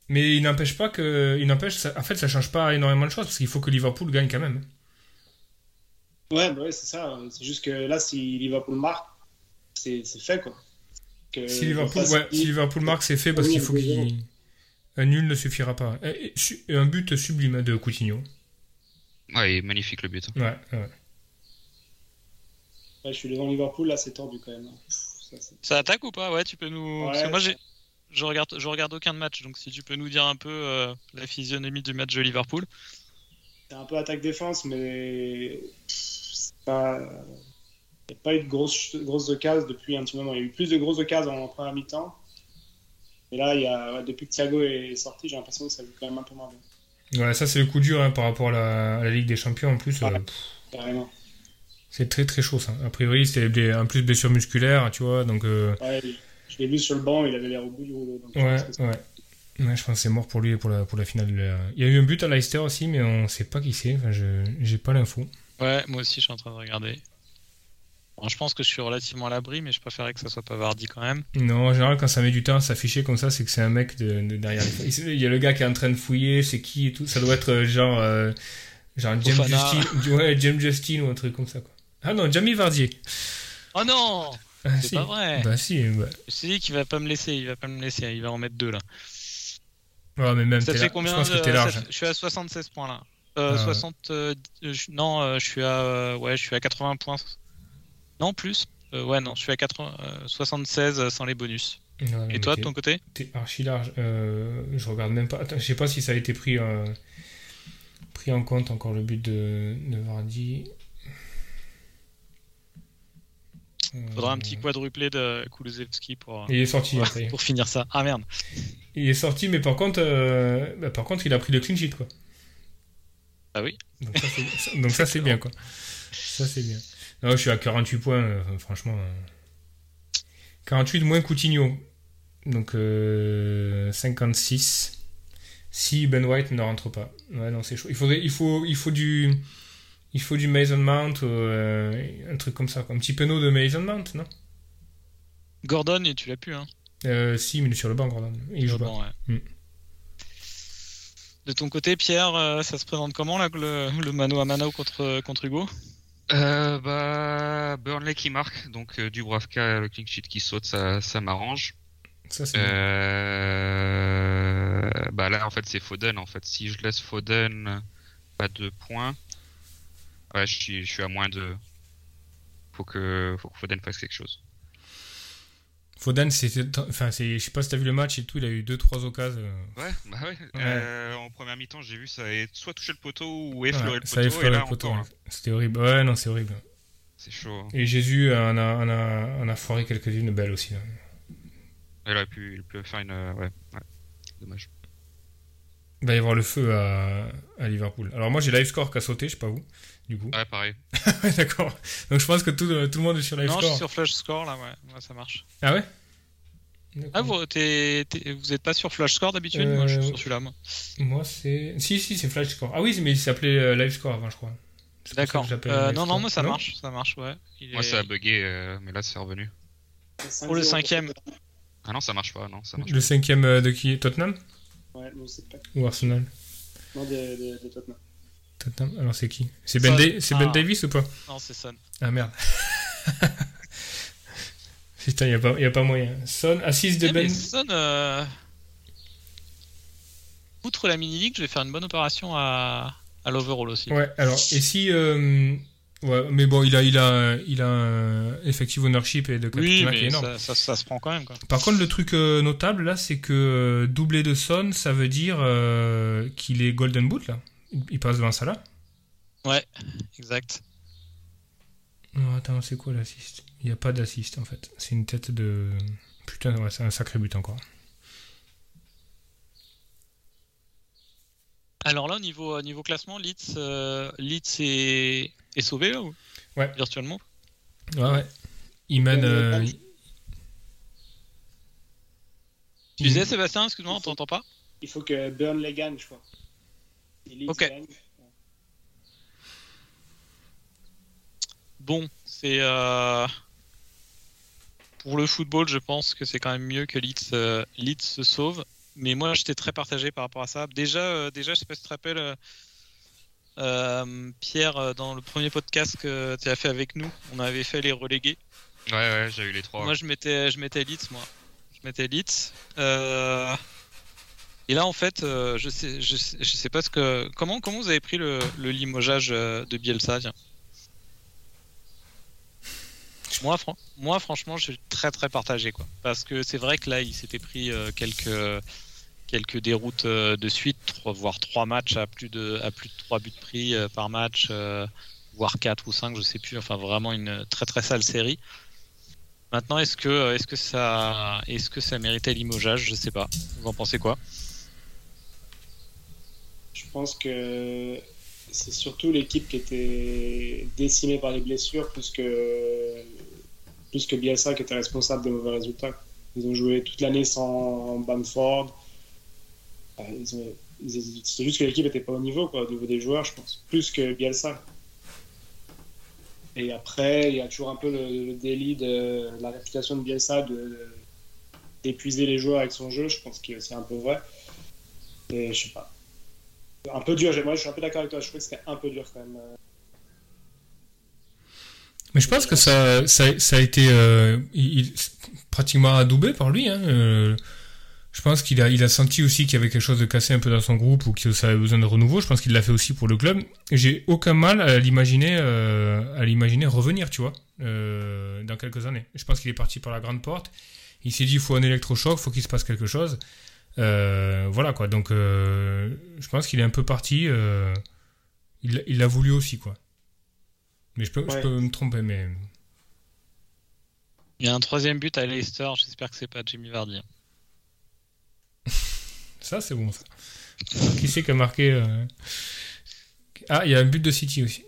Mais il n'empêche pas que. Il n'empêche, ça- en fait, ça change pas énormément de choses parce qu'il faut que Liverpool gagne quand même. Ouais, bah ouais, c'est ça. C'est juste que là, si Liverpool marque, c'est fait, quoi. Que Si Liverpool, face- ouais, si Liverpool marque, c'est fait parce qu'il faut qu'il. 2-0. Un nul ne suffira pas. Et- et su- Un but sublime hein, de Coutinho. Ouais, il est magnifique le but. hein. Ouais, ouais. Ouais, je suis devant Liverpool, là, c'est tendu quand même. Ça, attaque ou pas? Ouais, tu peux nous. Parce que moi, j'ai. Je regarde, je regarde aucun de match, donc si tu peux nous dire un peu euh, la physionomie du match de Liverpool. c'est un peu attaque-défense, mais pff, c'est pas. Il n'y a pas eu de grosses, grosses occasions depuis un petit moment. Il y a eu plus de grosses occasions en première mi-temps. Et là, il y a, ouais, depuis que Thiago est sorti, j'ai l'impression que ça joue quand même un peu moins bien. Ouais, ça c'est le coup dur hein, par rapport à la, à la Ligue des Champions en plus. Ouais. euh, c'est très très chaud ça. A priori, c'était en plus blessure musculaire, tu vois, donc. euh, Ouais, je l'ai vu sur le banc, il avait l'air au bout du rouleau. donc je Ouais, pense que c'est- ouais. Ouais, je pense que c'est mort pour lui pour la, pour la finale. la- Il y a eu un but à Leicester aussi, mais on sait pas qui c'est. Enfin, je j'ai pas l'info. Ouais, moi aussi, je suis en train de regarder. Bon, je pense que je suis relativement à l'abri, mais je préférais que ça soit pas Vardy quand même. Non, en général, quand ça met du temps à s'afficher comme ça, c'est que c'est un mec de, de derrière les... Il y a le gars qui est en train de fouiller, c'est qui et tout. Ça doit être euh, genre, euh, genre James Fofana. Justin, ouais, James Justin ou un truc comme ça, quoi. Ah non, Jamie Vardier. Oh non Ah, C'est si. pas vrai Bah si, bah. Je dit qu'il va pas me laisser, il va pas me laisser, il va en mettre deux là. Ouais, mais même, Ça fait là- combien je pense que de- t'es large. ça Je suis à 76 points là. Euh, Ah ouais. 60. euh, je- non, je suis à. ouais, je suis à 80 points. Non, plus. Euh, ouais, non, je suis à 80, euh, 76 euh, sans les bonus. Et toi, de ton côté T'es archi large. Euh, je regarde même pas. Attends, je sais pas si ça a été pris, pris en compte encore le but de, de Vardy. Faudra un petit quadruplé de Kulusevski pour, Il est sorti, hein, ça pour finir ça. Ah merde. Il est sorti, mais par contre, bah, par contre, il a pris le clean sheet, quoi. Ah oui. Donc ça, c'est, donc ça, c'est bien, quoi. Ça, c'est bien. Non, je suis à 48 points, euh, franchement. euh. 48 moins Coutinho. Donc euh, 56. Si Ben White ne rentre pas. Ouais, non, c'est chaud. Il, faudrait, il, faut, il faut du. Il faut du Mason Mount, euh, un truc comme ça. Un petit penaud de Mason Mount, non? Gordon, et tu l'as pu, hein? euh, Si, mais il est sur le banc, Gordon. Il joue pas. Bon, ouais. Mm. De ton côté, Pierre, euh, ça se présente comment là, le, le mano à mano contre, contre Hugo? Euh, bah, Burnley qui marque, donc euh, Dubravka, le clean sheet qui saute, ça, ça m'arrange. Euh, bah, Bah là, en fait, c'est Foden. En fait, si je laisse Foden pas de points, ouais, je suis, je suis à moins de. Faut que, faut que Foden fasse quelque chose. Foden, c'était, enfin, c'est, je sais pas si t'as vu le match et tout, il a eu deux trois occasions. Ouais, bah ouais. Ouais. Euh, en première mi-temps, j'ai vu ça ait soit touché le poteau ou ouais, effleuré le ça a poteau. effleuré et là, le poteau. encore. C'était horrible. Ouais, non, c'est horrible. C'est chaud. hein. Et Jésus en a, en a, en a foiré quelques-unes belles aussi. Il aurait pu, il peut faire une. euh, Ouais, ouais. Dommage. Il va y avoir le feu à, à Liverpool. Alors moi j'ai live score qui a sauté, je sais pas où, du coup. Ouais, pareil. Ouais, D'accord. Donc je pense que tout, tout le monde est sur live Non, je score. suis sur Flash Score là, ouais, ouais ça marche. Ah ouais? Ah, vous, t'es- t'es- vous êtes pas sur Flash Score d'habitude? Moi, je suis Euh, sur celui-là, moi. Moi c'est... Si, si, c'est flash score. Ah oui, mais il s'appelait euh, live score avant, je crois. C'est D'accord. je Euh, non, non, moi ça marche, ça marche, ouais. Il Moi, est- ça a bugué, euh, mais là, c'est revenu. Pour le cinquième. Ah non, ça marche pas, non, ça marche Le cinquième euh, de qui? Tottenham? Ouais, nous c'est pas. Ou Arsenal? Non, de, de, de Tottenham. Tottenham Alors c'est qui C'est ben. Da- ben Ah. Davis ou pas Non, c'est Son. Ah merde. Putain, il n'y a, a pas moyen. Son, assist de Eh, mais Ben. Son, euh... outre la mini-league, je vais faire une bonne opération à, à l'overall aussi. Ouais, alors, et si. euh, Ouais, mais bon, il a, il a, il a un effective ownership et de oui, capital qui est mais énorme. ça, ça, ça se prend quand même. Quoi. Par contre, le truc euh, notable là, c'est que doublé de Son, ça veut dire euh, qu'il est Golden Boot là. Il- passe devant Salah. Exact. Non, attends, c'est quoi l'assist? Il n'y a pas d'assist en fait. C'est une tête de. Putain, ouais, c'est un sacré but encore. Alors là, au niveau, au niveau classement, Leeds, euh, Leeds est, est sauvé là ou? Ouais. Virtuellement? Ouais, ouais. Il mène. euh, il- Tu disais, Sébastien, excuse-moi, on t'entend pas? Il faut que Burnley gagne, je crois. Ok. Bon, c'est. euh, Pour le football, je pense que c'est quand même mieux que Leeds, euh, Leeds se sauve. Mais moi, j'étais très partagé par rapport à ça. Déjà, euh, déjà je sais pas si tu te rappelles, euh, Pierre, dans le premier podcast que tu as fait avec nous, on avait fait les relégués. Ouais, ouais, j'ai eu les trois. Moi, je mettais, je mettais Leeds, moi. Je mettais Leeds. Et là, en fait, euh, je sais, je sais, je sais pas ce que. Comment, comment vous avez pris le, le limogeage euh, de Bielsa moi, moi, franchement, je suis très très partagé, quoi. Parce que c'est vrai que là, il s'était pris euh, quelques quelques déroutes de suite, voire trois matchs à plus de à plus de trois buts pris par match, voire quatre ou cinq, je sais plus. Enfin, vraiment une très très sale série. Maintenant, est-ce que, est-ce que ça, est-ce que ça méritait limogeage? Je sais pas. Vous en pensez quoi? Je pense que c'est surtout l'équipe qui était décimée par les blessures plus que, plus que Bielsa qui était responsable des mauvais résultats. Ils ont joué toute l'année sans Bamford. C'est juste que l'équipe n'était pas au niveau, au niveau des joueurs, je pense. Plus que Bielsa. Et après, il y a toujours un peu le, délit de la réputation de Bielsa d'épuiser les joueurs avec son jeu. Je pense que c'est un peu vrai. Et je sais pas. Un peu dur, moi je suis un peu d'accord avec toi, je trouve que c'était un peu dur quand même. Mais je pense que ça, ça, a été euh, pratiquement adoubé par lui. Hein. euh, je pense qu'il a, senti aussi qu'il y avait quelque chose de cassé un peu dans son groupe ou que ça avait besoin de renouveau. Je pense qu'il l'a fait aussi pour le club. J'ai aucun mal à l'imaginer, euh, à l'imaginer revenir, tu vois, dans quelques années. Je pense qu'il est parti par la grande porte. Il s'est dit, il faut un électrochoc, il faut qu'il se passe quelque chose. Euh, voilà quoi. Donc, euh, je pense qu'il est un peu parti. euh, il il l'a voulu aussi, quoi. Mais je peux, je Ouais. peux me tromper, mais. Il y a un troisième but à Leicester. J'espère que c'est pas Jimmy Vardy. Ça, c'est bon, ça. Qui c'est qui a marqué euh, Ah, il y a un but de City aussi.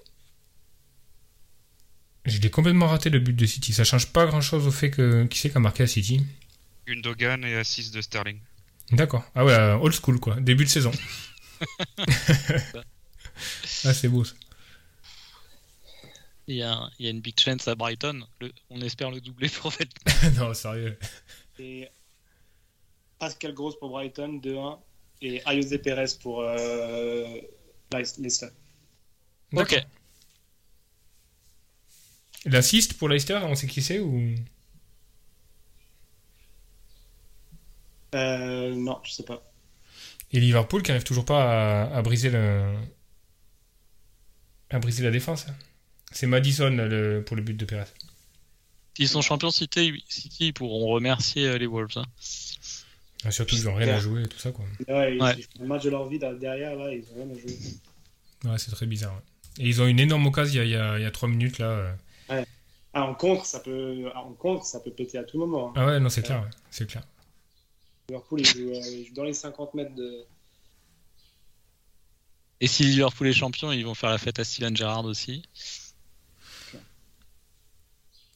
Je l'ai complètement raté, le but de City. Ça change pas grand-chose au fait que... Qui c'est qui a marqué à City? Gundogan et assist de Sterling. D'accord. Ah ouais, euh, old school, quoi. Début de saison. ah, c'est beau, ça. Il y a, il y a une big chance à Brighton. Le- on espère le doubler pour fait. non, sérieux. Et Pascal Gross pour Brighton, 2-1. Et Ayose Perez pour euh, Leicester. Ok. L'assist pour Leicester, on sait qui c'est ou... Euh, non, je sais pas. Et Liverpool qui arrive toujours pas à, à briser le à briser la défense. hein. C'est Madison le- pour le but de Perez. S'ils sont champions City, City, ils pourront remercier euh, les Wolves. hein. Ah, surtout ils ont rien à jouer et tout ça quoi. Ouais, ils- Ouais. le match de leur vie derrière, là, ils ont rien à jouer. Ouais, c'est très bizarre. ouais. Et ils ont une énorme occasion il y a, il y a, il y a 3 minutes là. euh. Ah, en contre, ça peut, ah, en contre, ça peut péter à tout moment. hein. Ah ouais, non, c'est clair, ouais. c'est clair. Liverpool, jouent, euh, dans les 50 mètres de. Et si Liverpool est champion, ils vont faire la fête à Steven Gerrard aussi.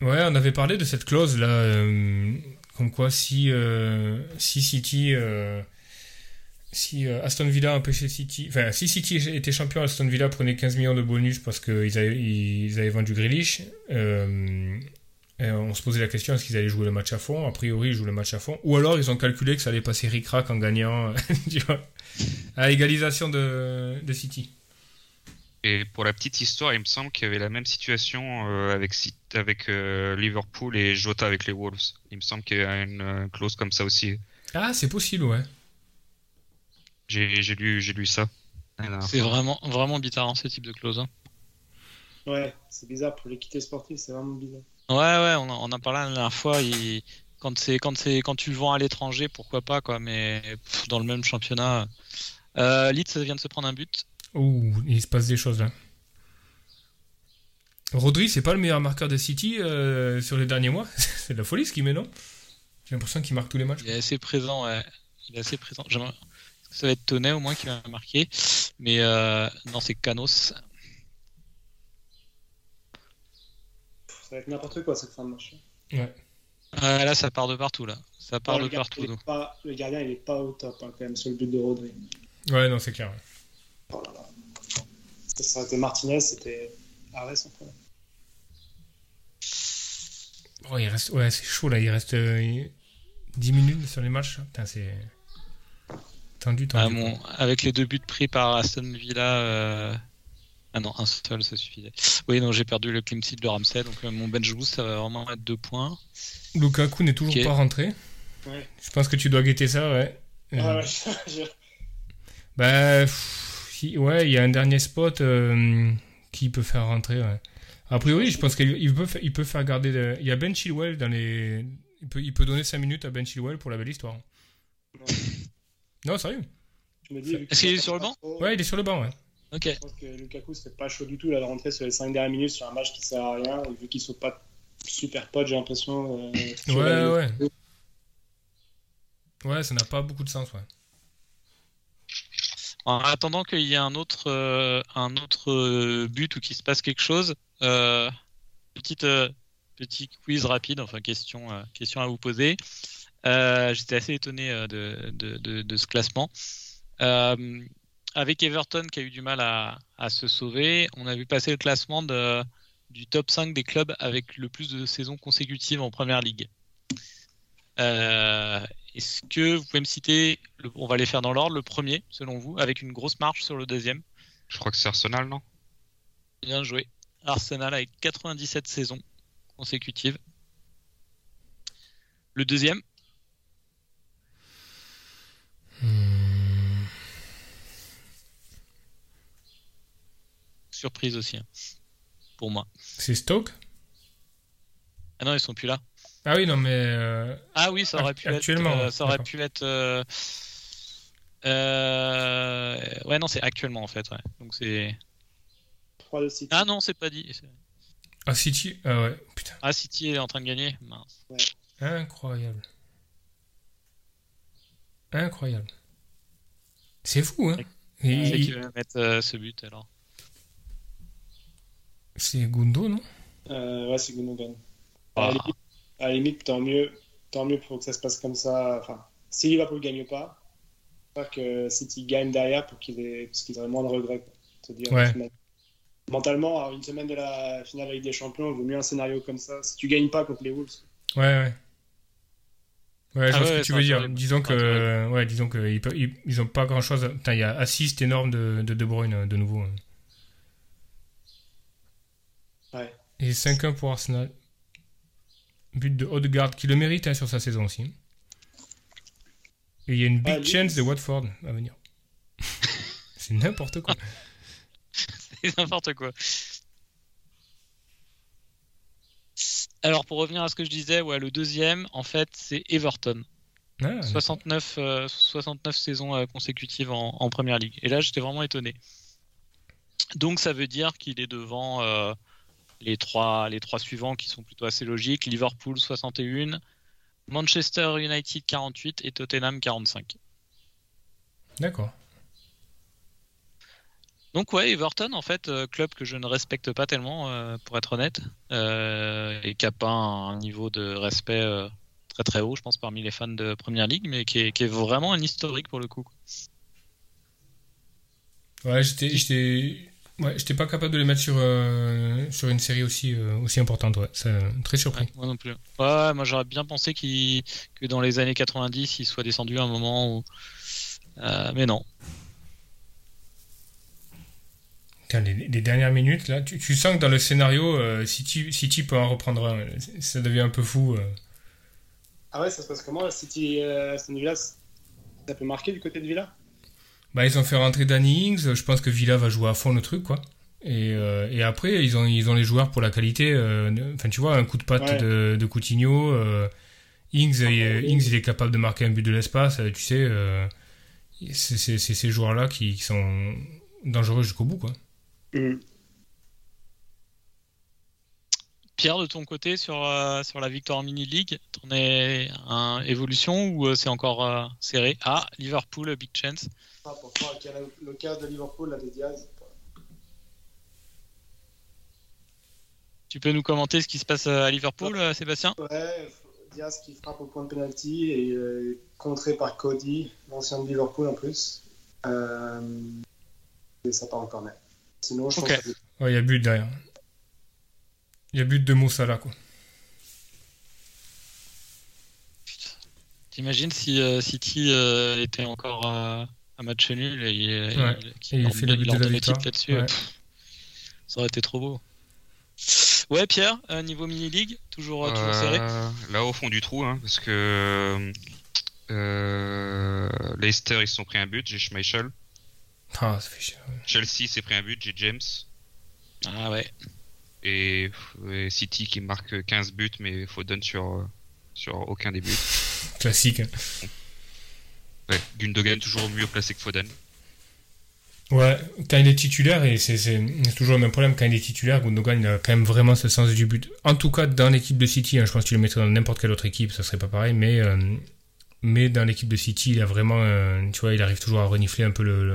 Ouais, on avait parlé de cette clause là, euh, comme quoi si si, si City, euh, si euh, Aston Villa empêchait City, enfin si City était champion, Aston Villa prenait 15 millions de bonus parce qu'ils avaient, ils avaient vendu Grealish. Et on se posait la question est-ce qu'ils allaient jouer le match à fond? A priori, ils jouent le match à fond. Ou alors ils ont calculé que ça allait passer ric-rac en gagnant, tu vois, à égalisation de, de City. Et pour la petite histoire, il me semble qu'il y avait la même situation euh, avec, avec euh, Liverpool et Jota avec les Wolves. Il me semble qu'il y a une euh, clause comme ça aussi. Ah, c'est possible, ouais. J'ai j'ai lu, j'ai lu ça. C'est vraiment, vraiment bizarre ce type de clause. hein. Ouais, c'est bizarre pour l'équité sportive, c'est vraiment bizarre. Ouais, ouais, on, a- on en parlait la dernière fois. il- Quand c'est, quand c'est, quand tu le vends à l'étranger, pourquoi pas quoi. Mais pff, dans le même championnat, euh, Leeds vient de se prendre un but. Ouh, il se passe des choses là. Rodri, c'est pas le meilleur marqueur de City euh, sur les derniers mois? c'est de la folie ce qu'il met, non? J'ai l'impression qu'il marque tous les matchs. Il est assez présent. Ouais. Il est assez présent. J'aimerais- Ça va être Tonnet au moins qui va marquer. Mais euh, non, c'est Canos. Être n'importe quoi cette fin de match. Ouais. Euh, là, ça part de partout là. Ça part Oh, de le, gardien, partout. il est nous. pas, le gardien, il est pas au top hein, quand même sur le but de Rodri. Ouais, non, c'est clair. ouais. Oh là là. Ça, aurait été Martinez, c'était arrêt sans problème. Oh, il reste... Ouais, c'est chaud là. Il reste euh, 10 minutes sur les matchs. Putain, c'est. Tendu, Ah, tendu. mon- avec les deux buts pris par Aston Villa. euh, Ah non, un seul, ça suffisait. Oui, non, j'ai perdu le clean sheet de Ramsey, donc euh, mon bench boost, ça va vraiment être deux points. Lukaku n'est toujours pas rentré. Ouais. Je pense que tu dois guetter ça, ouais. Euh, Ah ouais, je- Bah, pff, ouais, il y a un dernier spot euh, qui peut faire rentrer. Ouais. A priori, je pense qu'il il peut, fa- il peut faire garder. Il y a Ben Chilwell dans les. Il peut, il peut donner 5 minutes à Ben Chilwell pour la belle histoire. Non, sérieux? Est-ce qu'il est sur le banc? Ouais, il est sur le banc, ouais. Ok. Je pense que Lukaku, c'était pas chaud du tout là, de rentrer sur les 5 dernières minutes sur un match qui sert à rien. Et vu qu'ils sont pas super potes, j'ai l'impression. euh, Ouais, ouais. Ouais, ça n'a pas beaucoup de sens, ouais. En attendant qu'il y ait un autre, euh, un autre euh, but ou qu'il se passe quelque chose, euh, petite, euh, petit quiz rapide, enfin question, euh, question à vous poser. Euh, J'étais assez étonné euh, de, de, de, de ce classement. Avec Everton qui a eu du mal à, à se sauver, on a vu passer le classement de, du top 5 des clubs avec le plus de saisons consécutives en Première Ligue. Euh, Est-ce que vous pouvez me citer, le- on va les faire dans l'ordre, le premier, selon vous, avec une grosse marche sur le deuxième? Je crois que c'est Arsenal, non? Bien joué. Arsenal avec 97 saisons consécutives. Le deuxième, surprise aussi, hein, pour moi. C'est Stoke? Ah non, ils sont plus là. Ah oui, non, mais. euh, Ah oui, ça aurait pu être. actuellement, euh, ouais, ça aurait pu être. euh, euh, Ouais, non, c'est actuellement en fait. Ouais. Donc c'est. 3 de City. Ah non, c'est pas dit. C'est- Ah, City? Ah ouais, putain. Ah, City est en train de gagner. Mince. Incroyable. Incroyable. C'est fou, hein Et- C'est il- qui va mettre euh, ce but alors? C'est Gundo, non? Euh, ouais, c'est Gundogan. Ah. À, la limite, à la limite, tant mieux, tant mieux pour que ça se passe comme ça. Enfin, si Liverpool gagne pas, j'espère que City gagne derrière pour qu'il ait, parce qu'ils auraient moins de regrets. quoi. Se dire, Ouais. finalement, Mentalement, à une semaine de la finale avec des champions, il vaut mieux un scénario comme ça. Si tu gagnes pas contre les Wolves, Ouais, ouais. Ouais, je Ah vois ce que tu veux dire. Disons que, ouais, disons que ils, peuvent- ils, ils ont pas grand chose. Putain, il y a assist énorme de, de De Bruyne euh, de nouveau. hein. ouais. Et 5-1 pour Arsenal. But de Odegaard qui le mérite hein, sur sa saison aussi. Et il y a une big Ah, lui, chance de Watford à venir. c'est n'importe quoi. c'est n'importe quoi. Alors pour revenir à ce que je disais, ouais, le deuxième, en fait, c'est Everton. Ah, 69, euh, 69 saisons euh, consécutives en, en première ligue. Et là, j'étais vraiment étonné. Donc ça veut dire qu'il est devant euh, les, trois, les trois suivants qui sont plutôt assez logiques. Liverpool 61, Manchester United 48 et Tottenham 45. D'accord. Donc ouais, Everton, en fait, euh, club que je ne respecte pas tellement, euh, pour être honnête, euh, et qui n'a pas un niveau de respect euh, très très haut, je pense, parmi les fans de Première Ligue, mais qui est, qui est vraiment un historique pour le coup. Ouais, j'étais, ouais, j'étais pas capable de les mettre sur, euh, sur une série aussi, euh, aussi importante. Ouais, c'est très surpris. Ouais, moi non plus. Ouais, moi j'aurais bien pensé qu'il que dans les années 90, il soit descendu à un moment où. Euh, mais non. Putain, les, les dernières minutes, là, tu, tu sens que dans le scénario, euh, City, City peut en reprendre un. Ça devient un peu fou. euh. Ah ouais, ça se passe comment City euh, Aston Villa, ça peut marquer du côté de Villa? Bah, ils ont fait rentrer Danny Ings. Je pense que Villa va jouer à fond le truc, quoi. Et, euh, et après, ils ont, ils ont les joueurs pour la qualité. euh, Enfin, tu vois, un coup de patte Ouais. de, de Coutinho. euh, Ings, il, ouais, Ings, il est capable de marquer un but de l'espace. Tu sais, euh, c'est ces joueurs-là qui, qui sont dangereux jusqu'au bout, quoi. Pierre, de ton côté, sur, euh, sur la victoire en mini-league, t'en es un évolution ou euh, c'est encore euh, serré? Ah, Liverpool, big chance. Pour croire qu'il y a le cas de Liverpool, là, de Diaz. Tu peux nous commenter ce qui se passe à Liverpool, Sébastien? Ouais, Diaz qui frappe au point de penalty et euh, contré par Cody, l'ancien de Liverpool en plus. Euh, et ça part en corner. Sinon, je pense que Ouais, il y a but derrière. Il y a but de Moussala, quoi. T'imagines si euh, City euh, était encore à match nul et il, Ouais. il- il fait le leur de la donnait victoire. titre là-dessus. Ouais. ça aurait été trop beau. Ouais, Pierre, euh, niveau mini-league, toujours, euh, toujours serré Euh, là au fond du trou, hein, parce que euh, Leicester ils se sont pris un but, j'ai Schmeichel. Ah, ça fait chier. Chelsea s'est pris un but, j'ai James. Ah ouais. Et, et City qui marque 15 buts, mais Foden sur, sur aucun des buts. Classique. hein. Ouais, Gundogan toujours mieux placé que Foden. Ouais, quand il est titulaire, et c'est toujours le même problème, quand il est titulaire, Gundogan, il a quand même vraiment ce sens du but. En tout cas, dans l'équipe de City, hein, je pense que tu le mettrais dans n'importe quelle autre équipe, ça serait pas pareil, mais, euh, mais dans l'équipe de City, il a vraiment, euh, tu vois, il arrive toujours à renifler un peu le, le-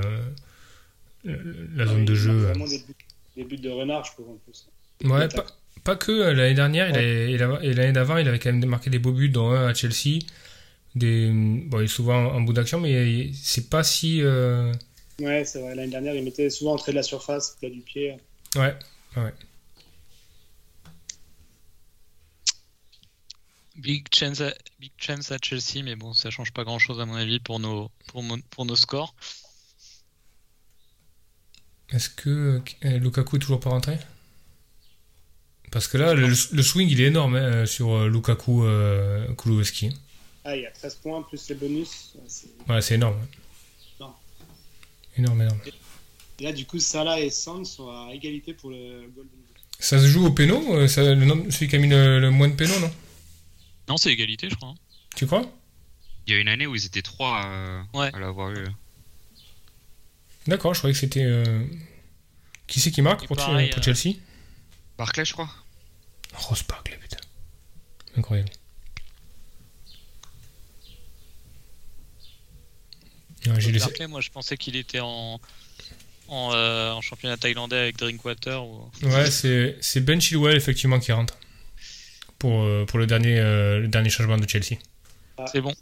le- la zone de il jeu. euh. vraiment des buts, des buts de renard, je trouve, en plus. Ouais, pas, pas que l'année dernière il Ouais. l'année d'avant, il avait quand même marqué des beaux buts, dont un à Chelsea. Des, bon, il est souvent en bout d'action, mais c'est pas si. euh, Ouais, c'est vrai. L'année dernière, il mettait souvent entrée de la surface, plat du pied. Ouais, ouais. Big chance, à, big chance à Chelsea, mais bon, ça change pas grand chose à mon avis pour nos, pour, mon- pour nos scores. Est-ce que euh, Lukaku est toujours pas rentré? Parce que là, le, le swing il est énorme hein, sur euh, Lukaku euh, Kulusevski. Ah, il y a 13 points plus les bonus. Ouais, c'est- c'est énorme. Non. Énorme, énorme. Et là, du coup, Salah et Son sont à égalité pour le Golden Boot. Ça se joue au péno euh, ça- le nom- Celui qui a mis le, le moins de péno, non? Non, c'est égalité, je crois. hein. Tu crois? Il y a une année où ils étaient trois euh, Ouais. à l'avoir eu. D'accord, je croyais que c'était. euh, Qui c'est qui marque pour, pareil, pour euh, Chelsea? Barclay, je crois. Rose Barkley, putain. Incroyable. Ouais, j'ai laissé- Barclay, moi, je pensais qu'il était en, en, euh, en championnat thaïlandais avec Drinkwater. Ou... Ouais, c'est Ben Chilwell effectivement qui rentre pour, euh, pour le, dernier, euh, le dernier changement de Chelsea. C'est bon.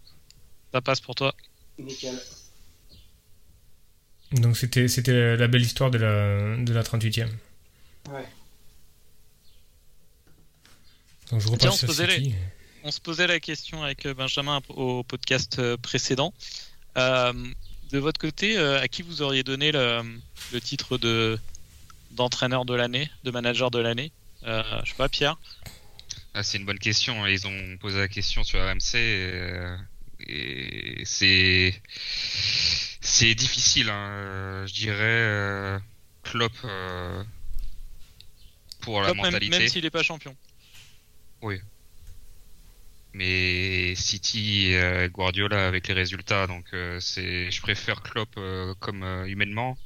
Ça passe pour toi. Nickel. Donc c'était c'était la belle histoire de la, de la 38e. Ouais. Donc je Tiens, on repasse se sur posait. On se posait la question avec Benjamin au podcast précédent. Euh, de votre côté, euh, à qui vous auriez donné le, le titre de d'entraîneur de l'année, de manager de l'année euh, Je sais pas, Pierre. Ah, c'est une bonne question. Ils ont posé la question sur RMC. Et, Et c'est c'est difficile, hein. je dirais. Euh, Klopp euh, pour la Klopp, même, mentalité. même s'il n'est pas champion. Oui. Mais City, euh, Guardiola avec les résultats, donc euh, c'est, je préfère Klopp euh, comme euh, humainement.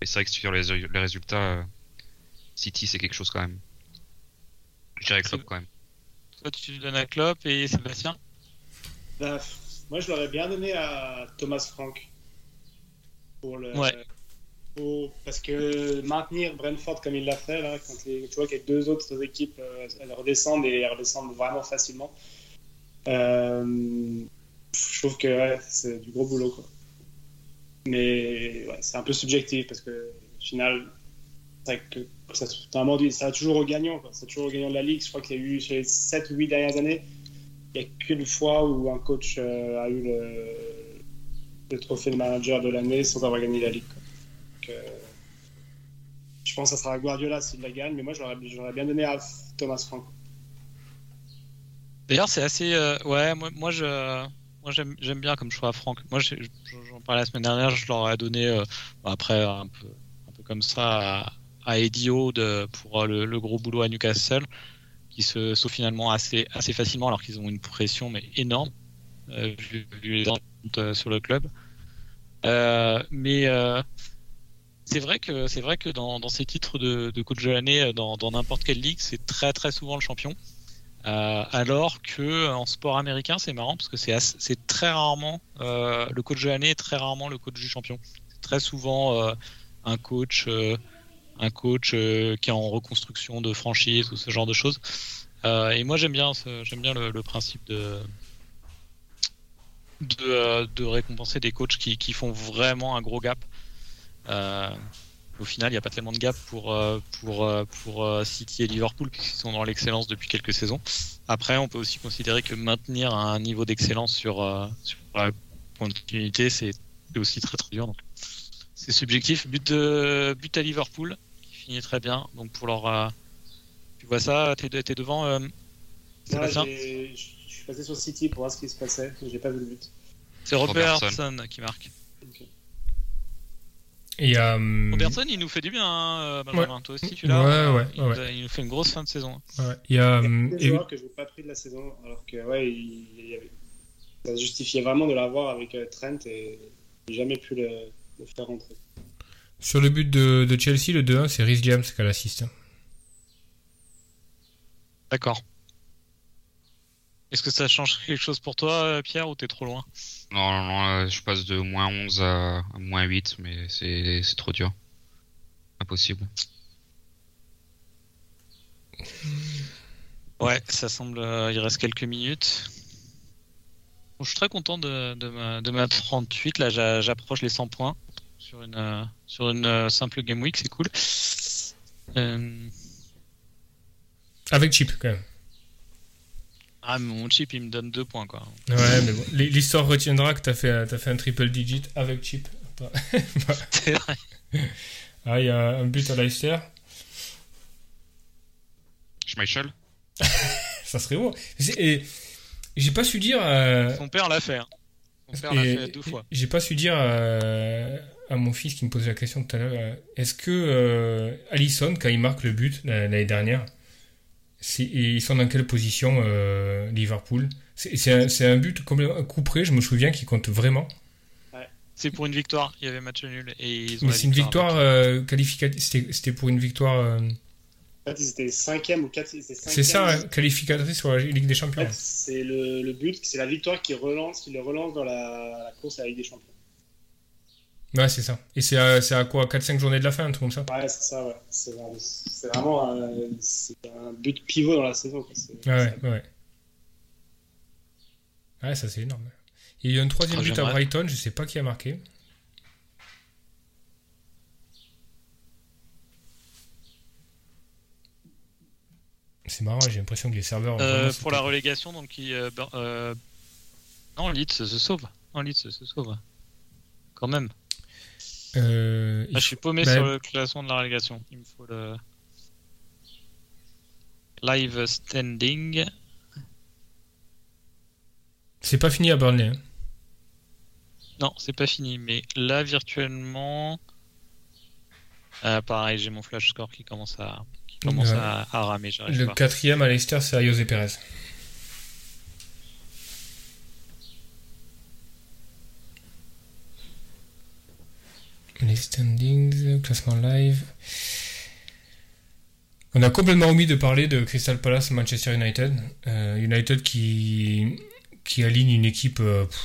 Mais c'est vrai que sur les, les résultats, euh, City c'est quelque chose quand même. Je dirais Klopp quand même. Toi, tu donnes à Klopp et Sébastien? Bah, moi, je l'aurais bien donné à Thomas Frank. Pour le, Ouais. pour- parce que maintenir Brentford comme il l'a fait, là, quand les- tu vois que les deux autres équipes euh, elles redescendent et elles redescendent vraiment facilement. Euh, je trouve que c'est du gros boulot. Mais c'est un peu subjectif parce que au final, c'est que ça, ça a toujours au gagnant. A toujours au gagnant de la Ligue. Je crois qu'il y a eu sur les 7 ou 8 dernières années, il n'y a qu'une fois où un coach euh, a eu le, trophée de manager de l'année sans avoir gagné la Ligue. euh, je pense que ça sera Guardiola s'il la gagne, mais moi j'aurais j'aurais bien donné à Thomas Frank. D'ailleurs, c'est assez. euh, ouais, moi, moi je. Moi, j'aime j'aime bien comme choix Franck. Moi, j'en parlais la semaine dernière, je leur ai donné, euh, après, un peu, un peu comme ça, à, à de, pour euh, le, le gros boulot à Newcastle, qui se sauve finalement assez, assez facilement, alors qu'ils ont une pression mais énorme, euh, vu, les attentes euh, sur le club. Euh, mais c'est vrai que c'est vrai que dans, dans ces titres de, de coach de l'année, dans dans n'importe quelle ligue, c'est très très souvent le champion. Euh, alors que en sport américain, c'est marrant parce que c'est très rarement euh, le coach de l'année est très rarement le coach du champion. C'est très souvent euh, un coach, euh, un coach euh, qui est en reconstruction de franchise ou ce genre de choses. Euh, et moi, j'aime bien, j'aime bien le, principe de euh, récompenser des coachs qui font vraiment un gros gap. Au final, il n'y a pas tellement de gap pour, euh, pour, euh, pour euh, City et Liverpool, puisqu'ils sont dans l'excellence depuis quelques saisons. Après, on peut aussi considérer que maintenir un niveau d'excellence sur, sur la continuité, c'est c'est aussi très très dur. Donc, c'est subjectif. But, de, but à Liverpool, qui finit très bien. Donc, pour leur. tu vois ça, t'es es devant euh, je suis passé sur City pour voir ce qui se passait, mais j'ai pas vu le but. C'est Robertson Robertson. qui marque. Et il y a. hum, Robertson, il nous fait du bien, hein, Benjamin. Toi aussi, tu l'as Ouais, ouais, il, ouais. nous a- il nous fait une grosse fin de saison. ouais, Il y a. Il y a des et- joueurs que je n'ai pas pris de la saison, alors que ouais, il, il y avait- ça se justifiait vraiment de l'avoir avec euh, Trent et j'ai jamais pu le, le faire rentrer. Sur le but de, de Chelsea, le 2-1, c'est Rhys James qui a l'assist. D'accord. Est-ce que ça change quelque chose pour toi, euh, Pierre, ou t'es trop loin? Non, non, non, euh, je passe de moins 11 à, à moins 8, mais c'est c'est trop dur. Impossible. Ouais, ça semble. euh, il reste quelques minutes. Bon, je suis très content de, de, ma, de ma 38. Là, j'a- j'approche les 100 points sur une, euh, sur une euh, simple game week. C'est cool. Euh, Avec chip, quand même. Ah, mais mon chip, il me donne 2 points, quoi. Ouais, mais bon. L'histoire retiendra que t'as fait, as fait un triple digit avec chip. C'est vrai. Ah, il y a un but à Leicester. Schmeichel Ça serait beau. Et j'ai pas su dire. euh, Son père l'a fait. hein. Son père l'a fait deux fois. J'ai pas su dire euh, à mon fils qui me posait la question tout à l'heure. euh, Est-ce que euh, Allison, quand il marque le but la- l'année dernière, ils sont dans quelle position euh, Liverpool? C'est c'est un, un but complètement couperé, je me souviens, qui compte vraiment. C'est pour une victoire. Il y avait match nul. Et ils ont Mais c'est une victoire avec- euh, qualificative. C'était c'était pour une victoire. euh, En fait, ils étaient 5e ou 4 c'est ça, hein, qualificatrice sur la Ligue des En Champions. fait, c'est le, le but, c'est la victoire qui relance, qui le relance dans la, la course à la Ligue des Champions. Ouais, c'est ça. Et c'est à, c'est à quoi? 4-5 journées de la fin, un truc comme ça? Ouais, c'est ça, ouais. C'est vraiment, c'est vraiment un, c'est un but pivot dans la saison. quoi. C'est- Ah ouais, ouais. Ouais, ça c'est énorme. Il y a eu un troisième but à. Brighton, je sais pas qui a marqué. C'est marrant, j'ai l'impression que les serveurs. Euh, vraiment, pour la relégation, donc il, euh, ben, euh, non, Leeds se sauve. Non, Leeds se sauve. Quand même. Euh, Ah, je suis paumé bah- sur le classement de la relégation. Il me faut le live standing. C'est pas fini à Burnley. hein. Non, c'est pas fini. Mais là, virtuellement. Euh, pareil, j'ai mon flash score qui commence à, qui commence Ouais. à, à ramer. Le pas. quatrième à Leicester, c'est José Pérez. Les standings, classement live. On a complètement omis de parler de Crystal Palace Manchester United. Euh, United qui, qui aligne une équipe euh, pff,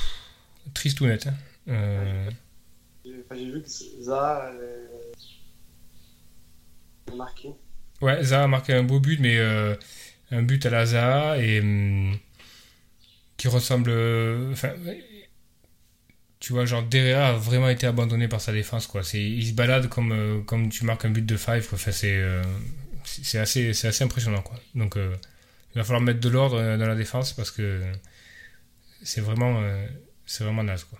triste ou nette. hein. Euh, J'ai vu que Zaha a marqué. Ouais, Zaha a marqué un beau but, mais un but à la Zaha et hum, qui ressemble. Enfin, tu vois, genre Derrea a vraiment été abandonné par sa défense, quoi. C'est, il se balade comme, euh, comme tu marques un but de five. Enfin, c'est, euh, c'est c'est assez, c'est assez impressionnant, quoi. Donc, euh, il va falloir mettre de l'ordre dans la défense parce que c'est vraiment, c'est vraiment naze, quoi.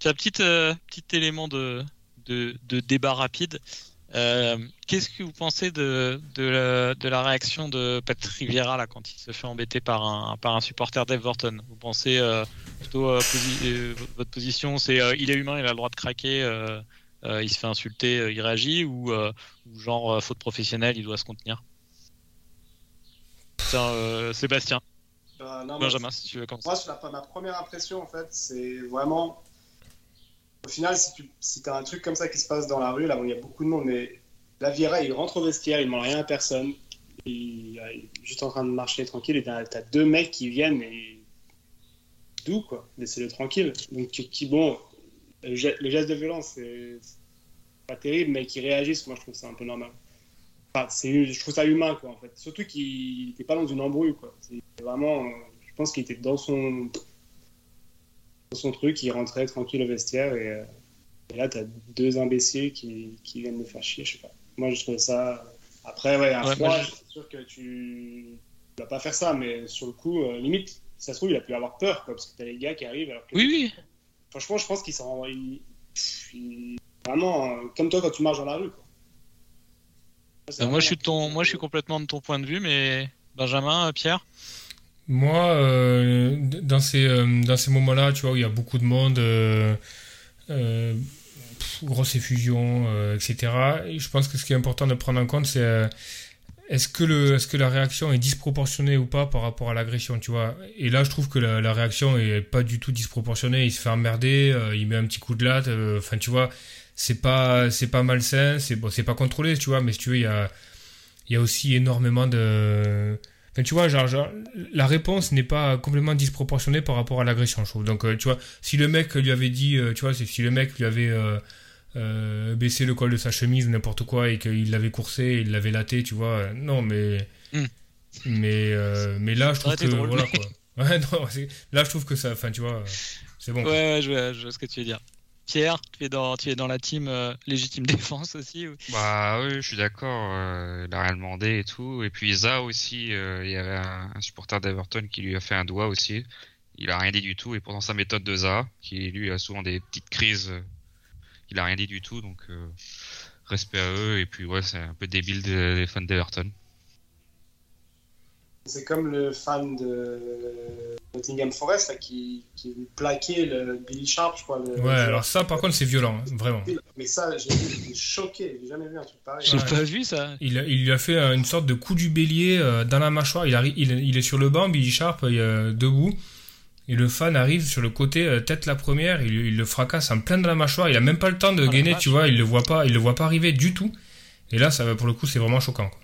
Tiens, petit, euh, petit élément de, de, de débat rapide. Qu'est-ce que vous pensez de, de, la, de la réaction de Patrick là, quand il se fait embêter par un, par un supporter d'Everton? Vous pensez plutôt euh, posi- euh, votre position, c'est euh, il est humain, il a le droit de craquer, il se fait insulter, il réagit, ou, ou genre faute professionnelle, il doit se contenir? Tiens, Sébastien, Bah, non, moi, Benjamin, si tu veux commencer. Moi, sur la, ma première impression, en fait, c'est vraiment. Au final, si tu si as un truc comme ça qui se passe dans la rue, là où il y a beaucoup de monde, mais la Viera, il rentre au vestiaire, il ne demande rien à personne. Il, il est juste en train de marcher tranquille, et t'as as deux mecs qui viennent et. D'où, quoi Laissez-le tranquille. Donc, qui, bon, le geste, le geste de violence, c'est pas terrible, mais qui réagissent, moi, je trouve ça un peu normal. Enfin, je trouve ça humain, quoi, en fait. Surtout qu'il n'était pas dans une embrouille, quoi. C'est vraiment. Je pense qu'il était dans son dans son truc, il rentrait tranquille au vestiaire et, euh, et là, tu as deux imbéciles qui, qui viennent me faire chier, je sais pas. Moi, je trouve ça. Après, ouais, à Ouais, froid, je- c'est sûr que tu ne vas pas faire ça, mais sur le coup, euh, limite, si ça se trouve, il a pu avoir peur, quoi, parce que tu as les gars qui arrivent. Alors que, Oui, oui. Franchement, je pense qu'il s'en. il- Vraiment, euh, comme toi quand tu marches dans la rue. Quoi. Ça, c'est Euh, moi, je suis vraiment- de ton, moi, je suis complètement de ton point de vue, mais Benjamin, euh, Pierre? Moi, euh, dans ces, euh, dans ces moments-là, tu vois, où il y a beaucoup de monde, euh, euh, pff, grosse effusion, euh, etc., et je pense que ce qui est important de prendre en compte, c'est euh, est-ce que, le, est-ce que la réaction est disproportionnée ou pas par rapport à l'agression, tu vois? Et là, je trouve que la, réaction est pas du tout disproportionnée. Il se fait emmerder, euh, il met un petit coup de latte, euh, enfin, tu vois, c'est pas, c'est pas malsain, c'est bon, c'est pas contrôlé, tu vois, mais si tu veux, il y a, y a aussi énormément de... Enfin, tu vois, la réponse n'est pas complètement disproportionnée par rapport à l'agression, je trouve. Donc, euh, tu vois, si le mec lui avait dit, tu vois, si le mec lui avait euh, baissé le col de sa chemise ou n'importe quoi et qu'il l'avait coursé, il l'avait laté, tu vois, non, mais. Hmm. Mais, euh, mais là, je trouve que. drôle, voilà, mais- quoi. Ouais, non, là, je trouve que ça. Enfin, tu vois, c'est bon. Ouais, ouais, je vois, je vois ce que tu veux dire. Pierre, tu es dans, tu es dans la team euh, légitime défense aussi. ou- Bah oui, je suis d'accord. euh, il a rien demandé et tout. Et puis Za aussi, euh, il y avait un, un supporter d'Everton qui lui a fait un doigt aussi. Il a rien dit du tout. Et pourtant sa méthode de Za, qui lui a souvent des petites crises, euh, il a rien dit du tout. Donc euh, respect à eux. Et puis ouais, c'est un peu débile des, des fans d'Everton. C'est comme le fan de Nottingham Forest là, qui, qui plaquait le Billy Sharp, je crois. Le, Ouais, alors ça, par contre, c'est violent, hein, vraiment. Mais ça, j'ai choqué. J'ai jamais vu un truc pareil. J'ai Ouais. pas vu ça. Il, a- il lui a fait euh, une sorte de coup du bélier euh, dans la mâchoire. Il, arri- il, il est sur le banc, Billy Sharp, il est debout. Et le fan arrive sur le côté, euh, tête la première, il, il le fracasse en plein de la mâchoire. Il a même pas le temps de gainer, tu vois. Il le voit pas, il le voit pas arriver du tout. Et là, ça, pour le coup, c'est vraiment choquant. quoi.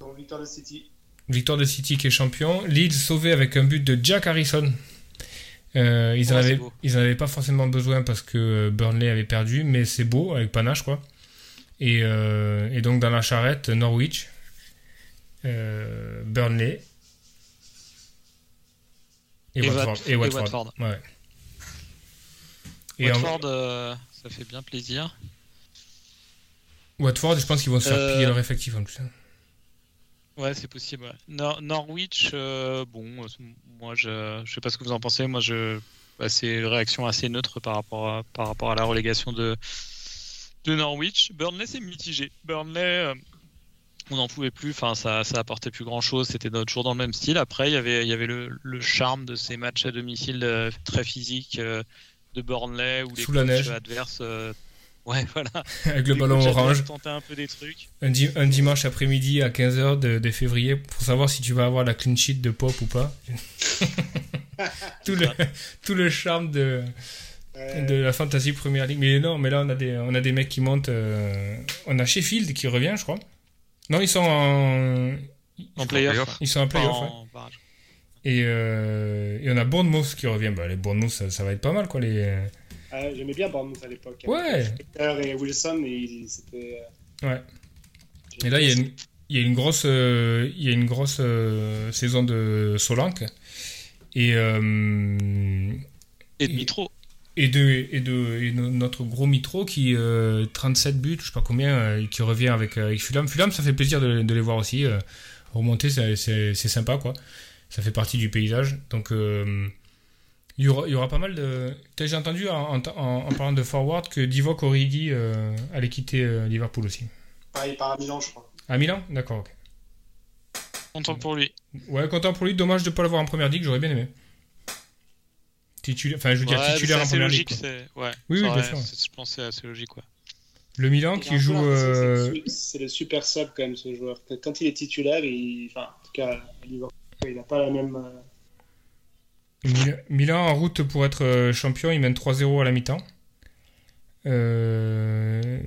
Donc, victoire de City. Victoire de City qui est champion. Leeds sauvé avec un but de Jack Harrison. Euh, ils, en Oh, avaient, beau. ils en avaient pas forcément besoin parce que euh, Burnley avait perdu, mais c'est beau avec panache quoi. Et, euh, et donc dans la charrette, Norwich, euh, Burnley et, Et Watford. Wat- et et Watford. Watford. Ouais. Et en- Watford, euh, ça fait bien plaisir. Watford, je pense qu'ils vont se faire Euh, piller leur effectif en plus. hein. Ouais, c'est possible. ouais. Nor- Norwich, bon, moi je, je sais pas ce que vous en pensez. Moi, je, bah, c'est une réaction assez neutre par rapport à, par rapport à la relégation de, de Norwich. Burnley, c'est mitigé. Burnley, on n'en pouvait plus. Enfin, ça, ça apportait plus grand chose. C'était toujours dans le même style. Après, il y avait, il y avait le, le charme de ces matchs à domicile euh, très physiques euh, de Burnley ou les Sous la neige. adverses. euh, ouais, voilà. Avec le ballon orange. un peu des trucs. Un, di- un dimanche après-midi à 15h de, de février pour savoir si tu vas avoir la clean sheet de Pop ou pas. tout, le, tout le charme de, de la Fantasy Premier League. Mais non, mais là on a des, on a des mecs qui montent. euh, on a Sheffield qui revient, je crois. Non, ils sont en, En playoff. ils sont en playoff. Ouais. en. Et, euh, et on a Bournemouth qui revient. Bah, les Bournemouth, ça, ça va être pas mal, quoi. Les... euh, J'aimais bien Bournemouth à l'époque. Ouais. Avec et Wilson, et c'était. euh, Ouais. Et là, il y a une, il y a une grosse, euh, il y a une grosse euh, saison de Solanke. Et, euh, Et de Mitro. Et de, et de et no- notre gros Mitro qui euh, 37 buts, je sais pas combien, euh, qui revient avec, avec Fulham. Fulham, ça fait plaisir de, de les voir aussi. euh, remonter, c'est- sympa, quoi. Ça fait partie du paysage. Donc, euh, il y, aura, il y aura pas mal de. J'ai entendu en, en, en- en parlant de forward que Divock Origi euh, allait quitter euh, Liverpool aussi? Ah, il part à Milan, je crois. À Milan? D'accord, ok. Content pour lui. Ouais, content pour lui. Dommage de ne pas l'avoir en première ligue, j'aurais bien aimé. Titulaire, enfin, je veux dire Ouais, titulaire c'est en assez première logique. ligue. Ouais. Oui, oui, bien sûr. Je pense que c'est assez logique, quoi. Le Milan qui joue. euh, c'est le super sub quand même ce joueur. Quand il est titulaire, il... enfin, en tout cas, il n'a pas la même. euh, Mil- Milan en route pour être euh, champion, il mène 3-0 à la mi-temps. Euh,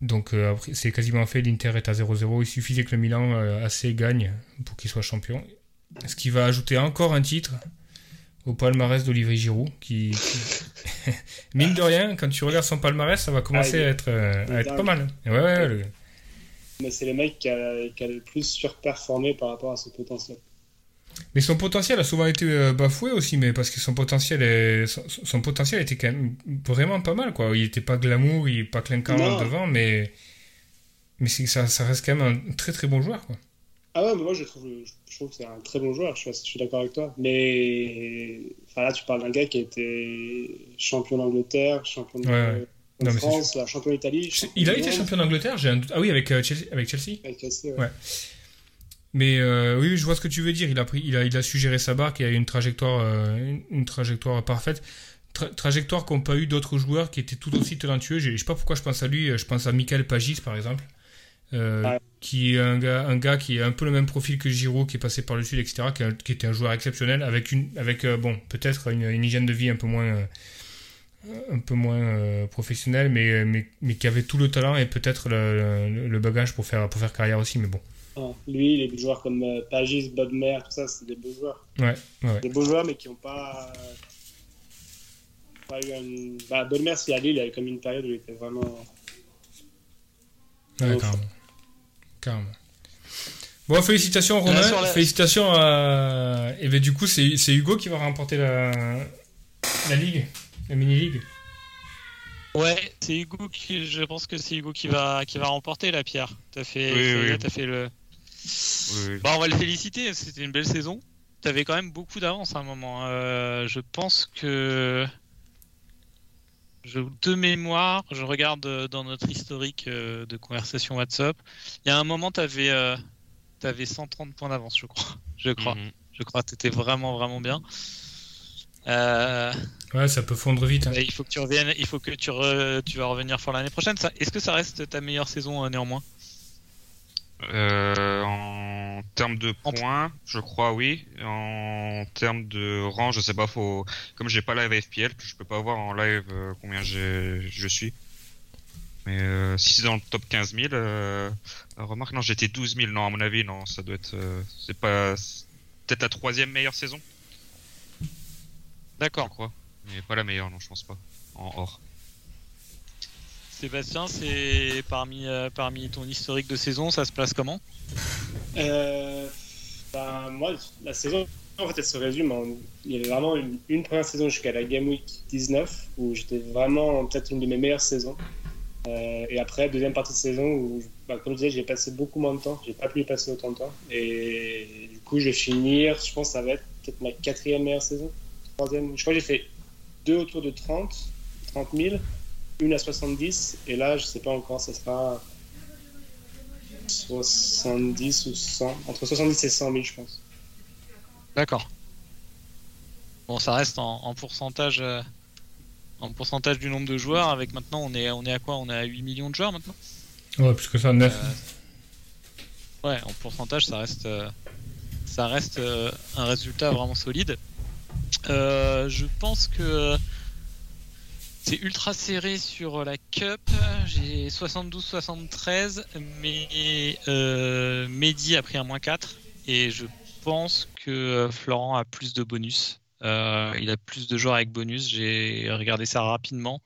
Donc euh, après, c'est quasiment fait, l'Inter est à 0-0. Il suffisait que le Milan euh, assez gagne pour qu'il soit champion. Ce qui va ajouter encore un titre? Au palmarès d'Olivier Giroud. Qui, qui- Mine de rien, quand tu regardes son palmarès, ça va commencer Ah, est- à être, euh, à être pas mal. Ouais, ouais, le- Mais c'est le mec qui a, qui a le plus surperformé par rapport à son potentiel. Mais son potentiel a souvent été euh, bafoué aussi, mais parce que son potentiel, est... son, son potentiel était quand même vraiment pas mal, quoi. Il était pas glamour, il pas clinquant devant, mais ça, ça reste quand même un très très bon joueur, quoi. Ah ouais, mais moi je trouve, je trouve que c'est un très bon joueur, je suis, d'accord avec toi. Mais enfin, là, tu parles d'un gars qui a été champion d'Angleterre, champion de, Ouais, ouais. Non, France, champion d'Italie. Il a été champion d'Angleterre, j'ai un doute. Ah oui, avec euh, Chelsea. Avec Chelsea. Avec Chelsea, ouais. Ouais. Mais euh, oui, je vois ce que tu veux dire. Il a pris, il a, il a su gérer sa barque et a eu une trajectoire, euh, une, une trajectoire parfaite. Tra- trajectoire qu'ont pas eu d'autres joueurs qui étaient tout aussi talentueux. Je je sais pas pourquoi je pense à lui. Je pense à Michael Pagis par exemple, euh, qui est un gars, un gars qui a un peu le même profil que Giroud, qui est passé par le sud, etc. Qui, a- qui était un joueur exceptionnel avec une, avec euh, bon, peut-être une, une hygiène de vie un peu moins. euh, un peu moins professionnelle, mais, mais, mais qui avait tout le talent et peut-être le, le- le bagage pour faire, pour faire carrière aussi. Mais bon, Ah, Lui, les joueurs comme Pagis, Bodmer, tout ça, c'est des beaux joueurs. ouais, ouais. Des beaux joueurs, mais qui n'ont pas. pas eu un... bah, Bodmer, si à Lille, il avait comme une période où il était vraiment. Ouais. Carrément. Bon, félicitations Romain, la- félicitations à... Et ben, du coup, c'est Hugo qui va remporter la, la ligue, la mini-ligue. Ouais, c'est Hugo qui, je pense que c'est Hugo qui va, qui va remporter la pierre. T'as fait, Oui, oui. fait le. Oui. Bah, on va le féliciter. C'était une belle saison. T'avais quand même beaucoup d'avance à un moment. Euh, je pense que. Je, de mémoire, je regarde euh, dans notre historique euh, de conversation WhatsApp. Il y a un moment, t'avais, euh, t'avais 130 points d'avance, je crois. Je crois. Mhm. Je crois que t'étais vraiment, vraiment bien. Euh, Ouais, ça peut fondre vite. hein. Il faut que tu reviennes, il faut que tu, re- tu vas revenir pour l'année prochaine. Ça, est-ce que ça reste ta meilleure saison néanmoins? Euh, en termes de En- points, je crois oui. En termes de rang, je sais pas. Faut comme j'ai pas live FPL, je peux pas voir en live euh, combien je suis. Mais euh, si c'est dans le top 15 000, euh, remarque non, j'étais 12 000. Non, à mon avis, non, ça doit être. euh, c'est pas. Peut-être la troisième meilleure saison, je D'accord. crois. Mais pas la meilleure, non, je pense pas. En or. Sébastien, c'est parmi, euh, parmi ton historique de saison, ça se place comment? Euh, ben, moi, la saison, en fait, elle se résume en. Il y avait vraiment une, première saison jusqu'à la Game Week 19 où j'étais vraiment peut-être une de mes meilleures saisons. Euh, et après, deuxième partie de saison où, bah, comme je disais, j'ai passé beaucoup moins de temps. J'ai pas pu y passer autant de temps. Et du coup, je vais finir, je pense que ça va être peut-être ma quatrième meilleure saison. Troisième. Je crois que j'ai fait deux autour de 30, 30 000, une à 70. Et là, je sais pas encore, ça sera. 70 ou 100, entre 70 et 100 000, je pense. D'accord. Bon, ça reste en, en pourcentage, euh, en pourcentage du nombre de joueurs. Avec maintenant, on est, on est à quoi? On est à 8 millions de joueurs maintenant? Ouais, plus que ça, 9. Euh, ouais, en pourcentage, ça reste, euh, ça reste euh, un résultat vraiment solide. Euh, je pense que c'est ultra serré sur la Cup. J'ai 72-73, mais euh, Mehdi a pris un moins 4 et je pense que Florent a plus de bonus. Euh, il a plus de joueurs avec bonus. J'ai regardé ça rapidement.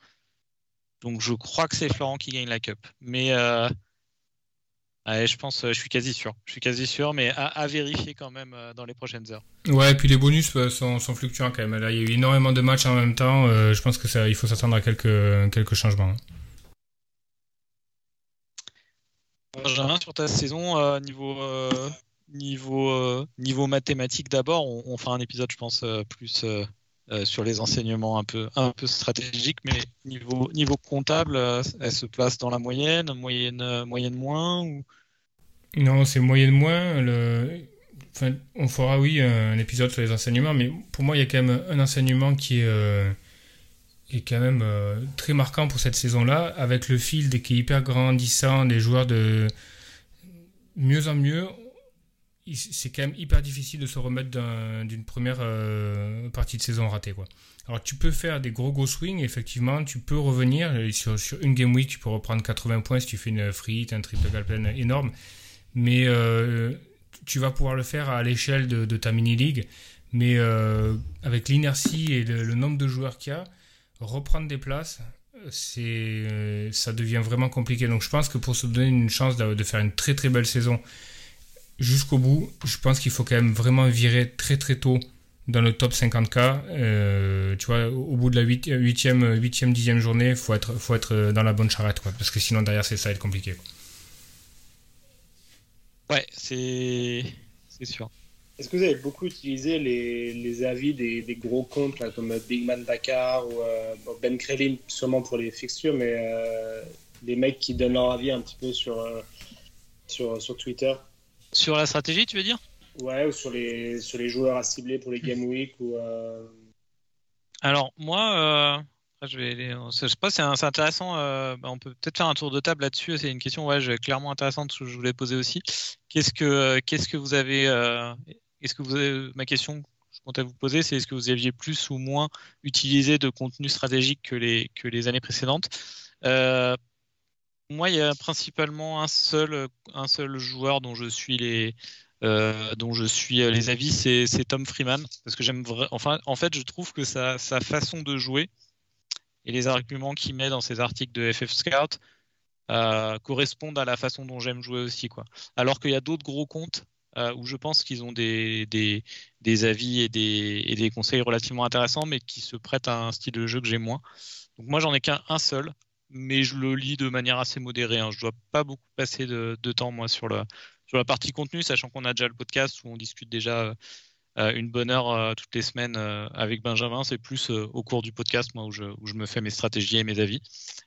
Donc je crois que c'est Florent qui gagne la Cup. Mais euh, ouais, je pense, je suis quasi sûr. Je suis quasi sûr, mais à, à vérifier quand même euh, dans les prochaines heures. Ouais, et puis les bonus euh, sont, sont fluctuants quand même. Là, il y a eu énormément de matchs en même temps. Euh, je pense que ça, il faut s'attendre à quelques, quelques changements. hein. Benjamin, sur ta saison, euh, niveau, euh, niveau, euh, niveau mathématique d'abord, on, on fera un épisode, je pense, euh, plus euh, sur les enseignements un peu, un peu stratégiques, mais niveau, niveau comptable, euh, elle se place dans la moyenne, moyenne, euh, moyenne moins ou... Non, c'est moyenne moins. Le... Enfin, on fera, oui, un épisode sur les enseignements, mais pour moi, il y a quand même un enseignement qui est, euh, est quand même très marquant pour cette saison-là, avec le fil des qui est hyper grandissant, des joueurs de mieux en mieux. C'est quand même hyper difficile de se remettre d'un- d'une première euh, partie de saison ratée, quoi. Alors, tu peux faire des gros gros swings, effectivement, tu peux revenir. Sur, une game week, tu peux reprendre 80 points si tu fais une free hit, un triple galpen énorme mais euh, tu vas pouvoir le faire à l'échelle de, ta mini-league. Mais euh, avec l'inertie et le, nombre de joueurs qu'il y a, reprendre des places, c'est, ça devient vraiment compliqué. Donc je pense que pour se donner une chance de faire une très très belle saison jusqu'au bout, je pense qu'il faut quand même vraiment virer très très tôt dans le top 50K. Euh, tu vois, au bout de la 8e, 8e, 8e 10e journée, il faut être, faut être dans la bonne charrette. Quoi, parce que sinon derrière, c'est ça va être compliqué. quoi. Ouais, c'est c'est sûr. Est-ce que vous avez beaucoup utilisé les, les avis des, des gros comptes là, comme Big Man Dakar ou euh, Ben Krelin, sûrement pour les fixtures, mais euh, les mecs qui donnent leur avis un petit peu sur, euh, sur, sur Twitter? Sur la stratégie, tu veux dire? Ouais, ou sur les, sur les joueurs à cibler pour les Game Week ou, euh, Alors, moi, euh, je vais aller- je sais pas, c'est intéressant. euh, bah, on peut peut-être faire un tour de table là-dessus. C'est une question ouais, clairement intéressante que je voulais poser aussi. Qu'est-ce que, qu'est-ce que vous avez, euh, est-ce que vous avez, ma question que je comptais vous poser, c'est est-ce que vous aviez plus ou moins utilisé de contenu stratégique que les, que les années précédentes? Euh, moi, il y a principalement un seul, un seul joueur dont je suis les, euh, dont je suis euh, les avis, c'est Tom Freeman, parce que j'aime enfin, en fait, je trouve que sa, façon de jouer et les arguments qu'il met dans ses articles de FF Scout euh, correspondent à la façon dont j'aime jouer aussi, quoi. Alors qu'il y a d'autres gros comptes où je pense qu'ils ont des, des, des avis et des, et des conseils relativement intéressants, mais qui se prêtent à un style de jeu que j'ai moins. Donc moi, j'en ai qu'un un seul, mais je le lis de manière assez modérée. Hein. Je dois pas beaucoup passer de, temps, moi, sur, sur la partie contenu, sachant qu'on a déjà le podcast où on discute déjà euh, une bonne heure euh, toutes les semaines euh, avec Benjamin. C'est plus au cours du podcast, moi, où je, où je me fais mes stratégies et mes avis.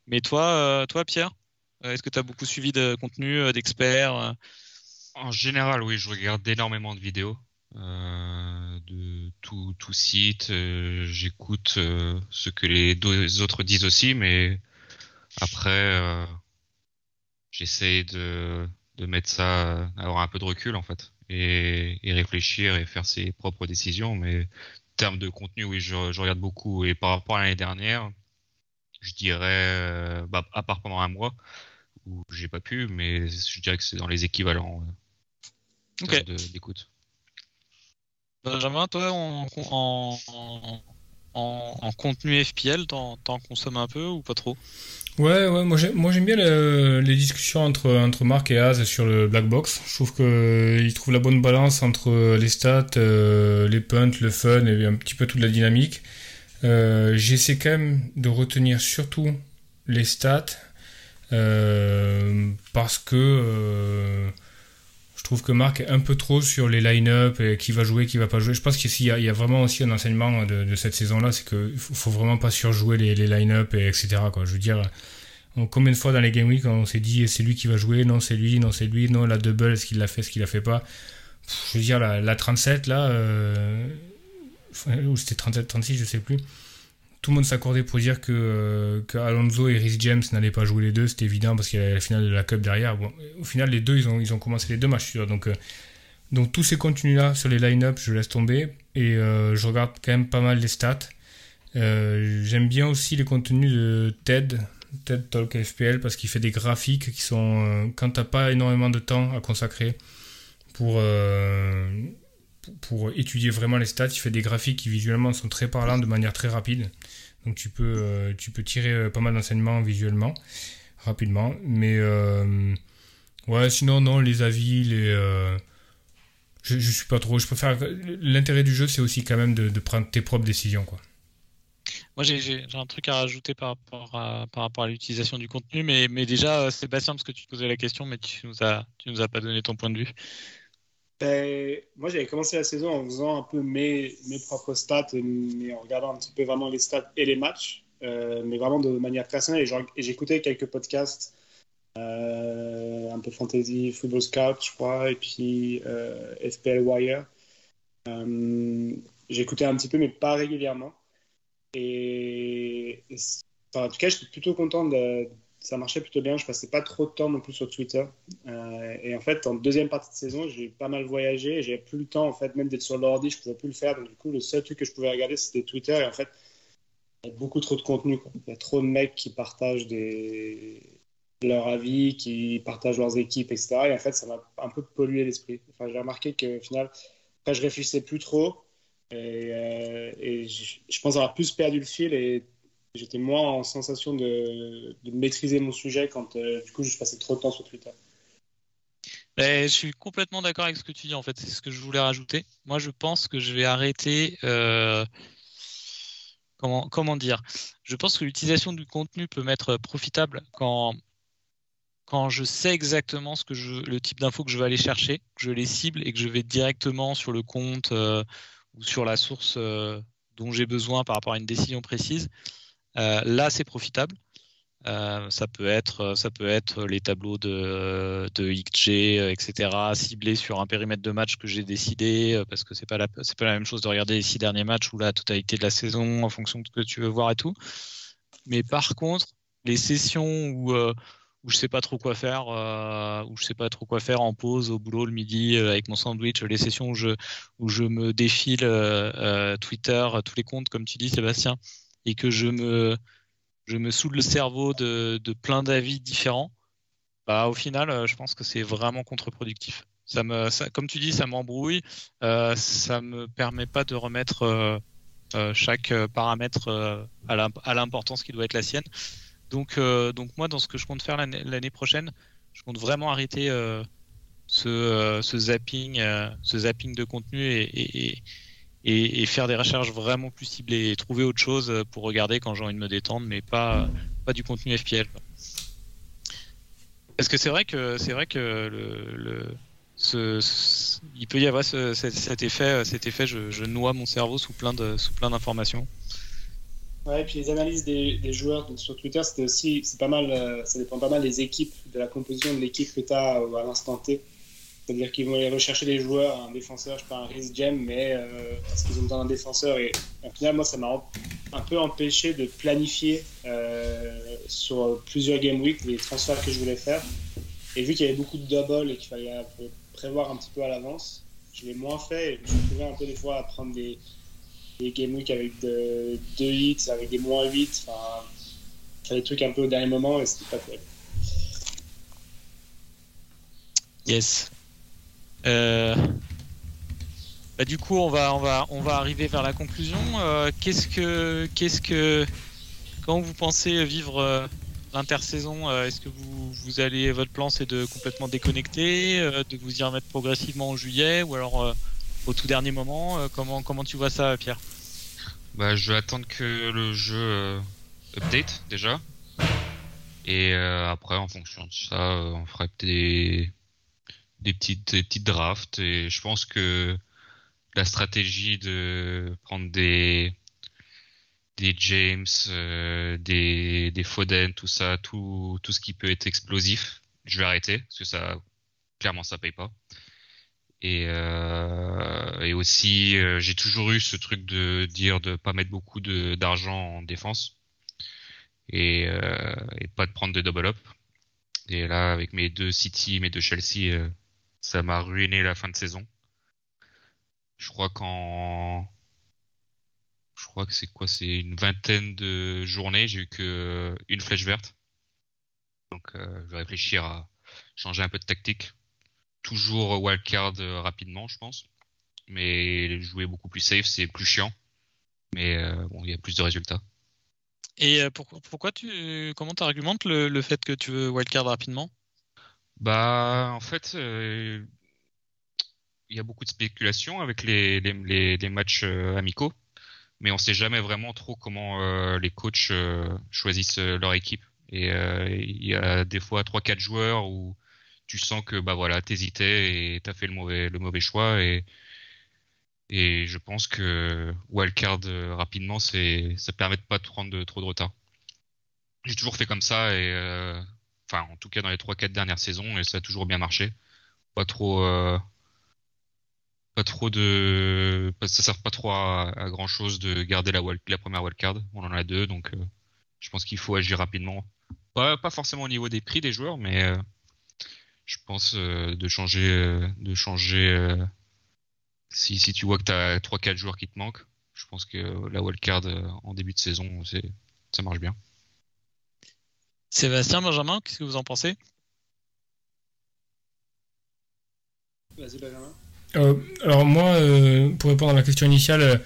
Mais toi, toi Pierre, est-ce que tu as beaucoup suivi de contenu, d'experts En général, oui, je regarde énormément de vidéos de tout, tout site. J'écoute ce que les deux autres disent aussi, mais après, euh, j'essaie de, de mettre ça, euh, avoir un peu de recul en fait, et, et réfléchir et faire ses propres décisions. Mais en termes de contenu, oui, je, je regarde beaucoup. Et par rapport à l'année dernière, je dirais, euh, bah, à part pendant un mois où j'ai pas pu, mais je dirais que c'est dans les équivalents. en Ok. termes de- d'écoute. Benjamin, toi, en, en, en, en- en contenu FPL, t'en t'en consommes un peu ou pas trop? Ouais, ouais, moi j'aime, bien le- les discussions entre, entre Marc et Az sur le Black Box. Je trouve qu'ils trouvent la bonne balance entre les stats, euh, les punts, le fun et un petit peu toute la dynamique. Euh, j'essaie quand même de retenir surtout les stats euh, parce que euh, trouve que Marc est un peu trop sur les line-up et qui va jouer, qui va pas jouer. Je pense qu'il y a, y a vraiment aussi un enseignement de, cette saison-là, c'est qu'il faut, faut vraiment pas surjouer les, line-up et etc. Je veux dire, combien de fois dans les Game Week on s'est dit c'est lui qui va jouer, non c'est lui, non c'est lui, non la double, est-ce qu'il l'a fait, est-ce qu'il l'a fait pas? Je veux dire, la, 37 là, euh, ou c'était 37, 36, je sais plus. Tout le monde s'accordait pour dire que, que, Alonso et Rhys James n'allaient pas jouer les deux, c'était évident parce qu'il y avait la finale de la Cup derrière. Bon, au final, les deux, ils ont, ils ont commencé les deux matchs, donc, euh, donc tous ces contenus là sur les line-up, je laisse tomber et euh, je regarde quand même pas mal les stats. J'aime bien aussi les contenus de TED, TED Talk FPL parce qu'il fait des graphiques qui sont euh, quand t'as pas énormément de temps à consacrer pour euh, pour étudier vraiment les stats, il fait des graphiques qui visuellement sont très parlants de manière très rapide. Donc tu peux euh, tu peux tirer pas mal d'enseignements visuellement rapidement, mais ouais sinon non les avis les je, suis pas trop je préfère l'intérêt du jeu c'est aussi quand même de, prendre tes propres décisions quoi. Moi, j'ai un truc à rajouter par rapport à, par rapport à l'utilisation du contenu, mais, mais déjà, euh, Sébastien, parce que tu posais la question, mais tu nous as, tu nous as pas donné ton point de vue. Ben, moi, j'avais commencé la saison en faisant un peu mes, mes propres stats, et, en regardant un petit peu vraiment les stats et les matchs, euh, mais vraiment de manière personnelle. Et j'écoutais quelques podcasts, euh, un peu fantasy, football scout, je crois, et puis FPL Wire. J'écoutais un petit peu, mais pas régulièrement. Et, en tout cas, j'étais plutôt content de. Ça marchait plutôt bien. Je passais pas trop de temps non plus sur Twitter. Euh, et en fait, en deuxième partie de saison, j'ai pas mal voyagé. J'avais plus le temps, en fait, même d'être sur l'ordi, je pouvais plus le faire. Donc, du coup, le seul truc que je pouvais regarder, c'était Twitter. Et en fait, il y a beaucoup trop de contenu. Il y a trop de mecs qui partagent des... leurs avis, qui partagent leurs équipes, etc. Et en fait, ça m'a un peu pollué l'esprit. Enfin, j'ai remarqué qu'au final, après, je réfléchissais plus trop. Et, euh, je, pense avoir plus perdu le fil j'étais moins en sensation de, maîtriser mon sujet quand euh, du coup je passais trop de temps sur Twitter. je suis complètement d'accord avec ce que tu dis en fait, c'est ce que je voulais rajouter. Moi je pense que je vais arrêter. Euh, comment, dire? Je pense que l'utilisation du contenu peut m'être profitable quand, quand je sais exactement ce que le type d'infos que je vais aller chercher, que je les cible et que je vais directement sur le compte ou sur la source euh, dont j'ai besoin par rapport à une décision précise, euh, là c'est profitable. Euh, ça peut être ça peut être les tableaux de, de etc ciblés sur un périmètre de match que j'ai décidé parce que c'est pas pas la même chose de regarder les six derniers matchs ou la totalité de la saison en fonction de ce que tu veux voir et tout mais par contre les sessions où où je sais pas trop quoi faire, euh, où je sais pas trop quoi faire en pause au boulot le midi euh, avec mon sandwich, les sessions où je où je me défile euh, Twitter, tous les comptes comme tu dis Sébastien, et que je me je me soude le cerveau de, de plein d'avis différents. Bah au final, je pense que c'est vraiment contre-productif. Ça me, ça, comme tu dis, ça m'embrouille. ça me permet pas de remettre chaque paramètre à l'importance qui doit être la sienne. Donc, euh, donc moi, dans ce que je compte faire l'année prochaine, je compte vraiment arrêter euh, euh, ce, zapping, ce zapping de contenu et, faire des recherches vraiment plus ciblées et trouver autre chose pour regarder quand j'ai envie de me détendre, mais pas, pas du contenu FPL. Parce que c'est vrai que c'est vrai que le, il peut y avoir cet, effet, cet effet, je, noie mon cerveau sous plein de sous plein d'informations. Ouais, et puis les analyses des, des joueurs sur Twitter, c'était aussi, c'est pas mal, euh, ça dépend pas mal des équipes, de la composition de l'équipe que tu as euh, à l'instant T. C'est-à-dire qu'ils vont aller rechercher des joueurs, un défenseur, je pas, un Rhys Gem, mais euh, parce qu'ils ont besoin d'un défenseur. Et au final, moi, ça m'a un peu empêché de planifier euh, sur plusieurs game week les transferts que je voulais faire. Et vu qu'il y avait beaucoup de double et qu'il fallait prévoir un petit peu à l'avance, je l'ai moins fait et je me trouvais un peu des fois à prendre des, game week avec 2 hits, avec des moins 8, enfin, des trucs un peu au dernier moment et c'était pas terrible. Yes. Euh... Bah, du coup, on va, on va, on va arriver vers la conclusion. Euh, qu'est-ce que, qu'est-ce que, quand vous pensez vivre euh, l'intersaison, est-ce que vous, vous allez, votre plan c'est de complètement déconnecter, de vous y remettre progressivement en juillet, ou alors au tout dernier moment. Comment, comment tu vois ça, Pierre? Bah, Je vais attendre que le jeu update déjà. Et après, en fonction de ça, on ferait des, des, petites, des petites drafts. Et je pense que la stratégie de prendre des, des James, euh, des, des Foden, tout ça, tout, tout ce qui peut être explosif, je vais arrêter parce que ça, clairement, ça paye pas. Et, euh, et aussi, euh, j'ai toujours eu ce truc de dire de pas mettre beaucoup d'argent en défense et, euh, et pas de prendre de double up. Et là, avec mes deux City, mes deux Chelsea, ça m'a ruiné la fin de saison. Je crois qu'en je crois que c'est quoi C'est une vingtaine de journées, j'ai eu que euh, une flèche verte. Donc euh, je vais réfléchir à changer un peu de tactique. Toujours wildcard euh, rapidement, je pense. Mais jouer beaucoup plus safe, c'est plus chiant. Mais bon, il y a plus de résultats. Et pourquoi, pourquoi tu, comment tu argumentes le fait que tu veux wildcard rapidement? Bah, en fait, euh, il y a beaucoup de spéculation avec les, les, les, les matchs euh, amicaux, mais on sait jamais vraiment trop comment euh, les coachs euh, choisissent leur équipe. Et il y a des fois trois quatre joueurs où tu sens que bah voilà, t'hésitais et t'as fait le mauvais le mauvais choix et et je pense que wildcard rapidement, c'est ça permet de pas de prendre de, trop de retard. J'ai toujours fait comme ça et en tout cas dans les trois quatre dernières saisons et ça a toujours bien marché. Pas trop euh, pas trop de ça sert pas trop à, grand chose de garder la première wildcard. On en a deux donc euh, je pense qu'il faut agir rapidement. Pas forcément au niveau des prix des joueurs mais euh, je pense de changer de changer si, si tu vois que tu as 3-4 joueurs qui te manquent, je pense que la wildcard en début de saison, ça marche bien. Sébastien, Benjamin, qu'est-ce que vous en pensez? Vas-y, Benjamin. Euh, alors moi, euh, pour répondre à la question initiale,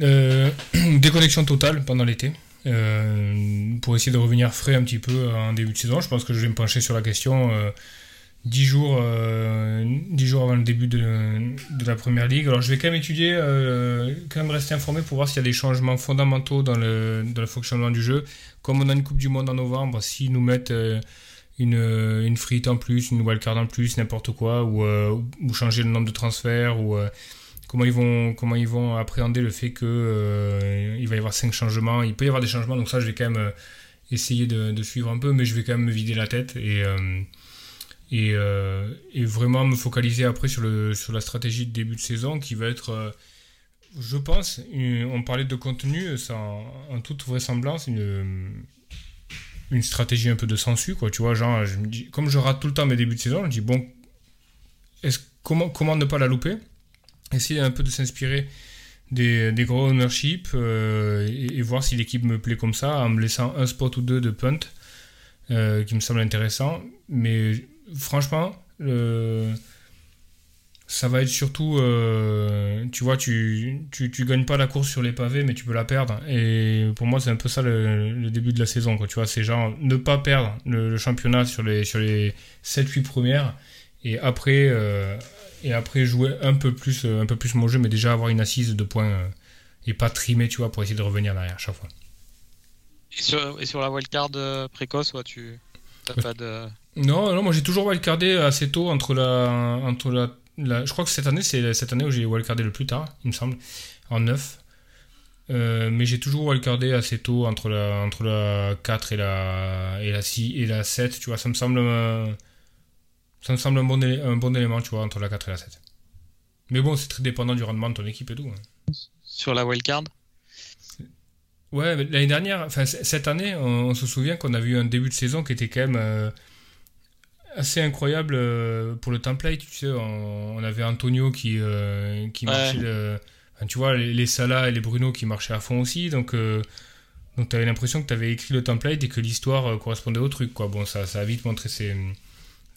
euh, déconnexion totale pendant l'été. Euh, pour essayer de revenir frais un petit peu en début de saison. Je pense que je vais me pencher sur la question euh, 10 jours, euh, 10 jours avant le début de, la première ligue. Alors je vais quand même étudier, euh, quand même rester informé pour voir s'il y a des changements fondamentaux dans le, fonctionnement du jeu. Comme on a une Coupe du Monde en novembre, s'ils nous mettent euh, une, une hit en plus, une wildcard en plus, n'importe quoi, ou, changer le nombre de transferts, ou comment ils vont appréhender le fait euh, il va y avoir cinq changements. Il peut y avoir des changements, donc ça je vais quand même essayer de, suivre un peu, mais je vais quand même me vider la tête et et, euh, et vraiment me focaliser après sur le sur la stratégie de début de saison qui va être euh, je pense, on parlait de contenu, ça en, toute vraisemblance, une, une stratégie un peu de sensu, quoi. Tu vois, genre, je me dis, comme je rate tout le temps mes débuts de saison, je me dis, bon, comment, comment ne pas la louper? Essayer un peu de s'inspirer des, des gros ownership euh, et, et voir si l'équipe me plaît comme ça, en me laissant un spot ou deux de punt qui me semble intéressant. Mais franchement, ça va être surtout, euh, tu vois, tu, tu, tu gagnes pas la course sur les pavés, mais tu peux la perdre. Et pour moi, c'est un peu ça le, le début de la saison, quoi. Tu vois, c'est genre ne pas perdre le, le championnat sur les, sur les 7-8 premières, et après, euh, et après jouer un peu plus, euh, un peu plus mon jeu, mais déjà avoir une assise de points, et pas trimer, tu vois, pour essayer de revenir derrière chaque fois. et sur, et sur la wildcard précoce, ouais, tu t'as Ouais. pas de. Non, non, moi j'ai toujours wildcardé assez tôt entre la, entre la, la- je crois que cette année c'est cette année où j'ai wildcardé le plus tard, il me semble, en 9. Euh, mais j'ai toujours wildcardé assez tôt entre la, entre la 4 et la, et la 6 et la 7, tu vois, ça me semble, ça me semble un bon, un bon élément, tu vois, entre la 4 et la 7. Mais bon, c'est très dépendant du rendement de ton équipe et tout. hein. Sur la wildcard? Ouais, mais l'année dernière, enfin cette année, on, on se souvient qu'on a vu un début de saison qui était quand même euh, assez incroyable euh, pour le template. Tu sais, on, on avait Antonio qui, euh, qui Ouais. marchait, enfin, tu vois, les, les Salah et les Bruno qui marchaient à fond aussi. Donc, euh, donc tu avais l'impression que tu avais écrit le template et que l'histoire euh, correspondait au truc. Quoi. Bon, ça, ça a vite montré ses,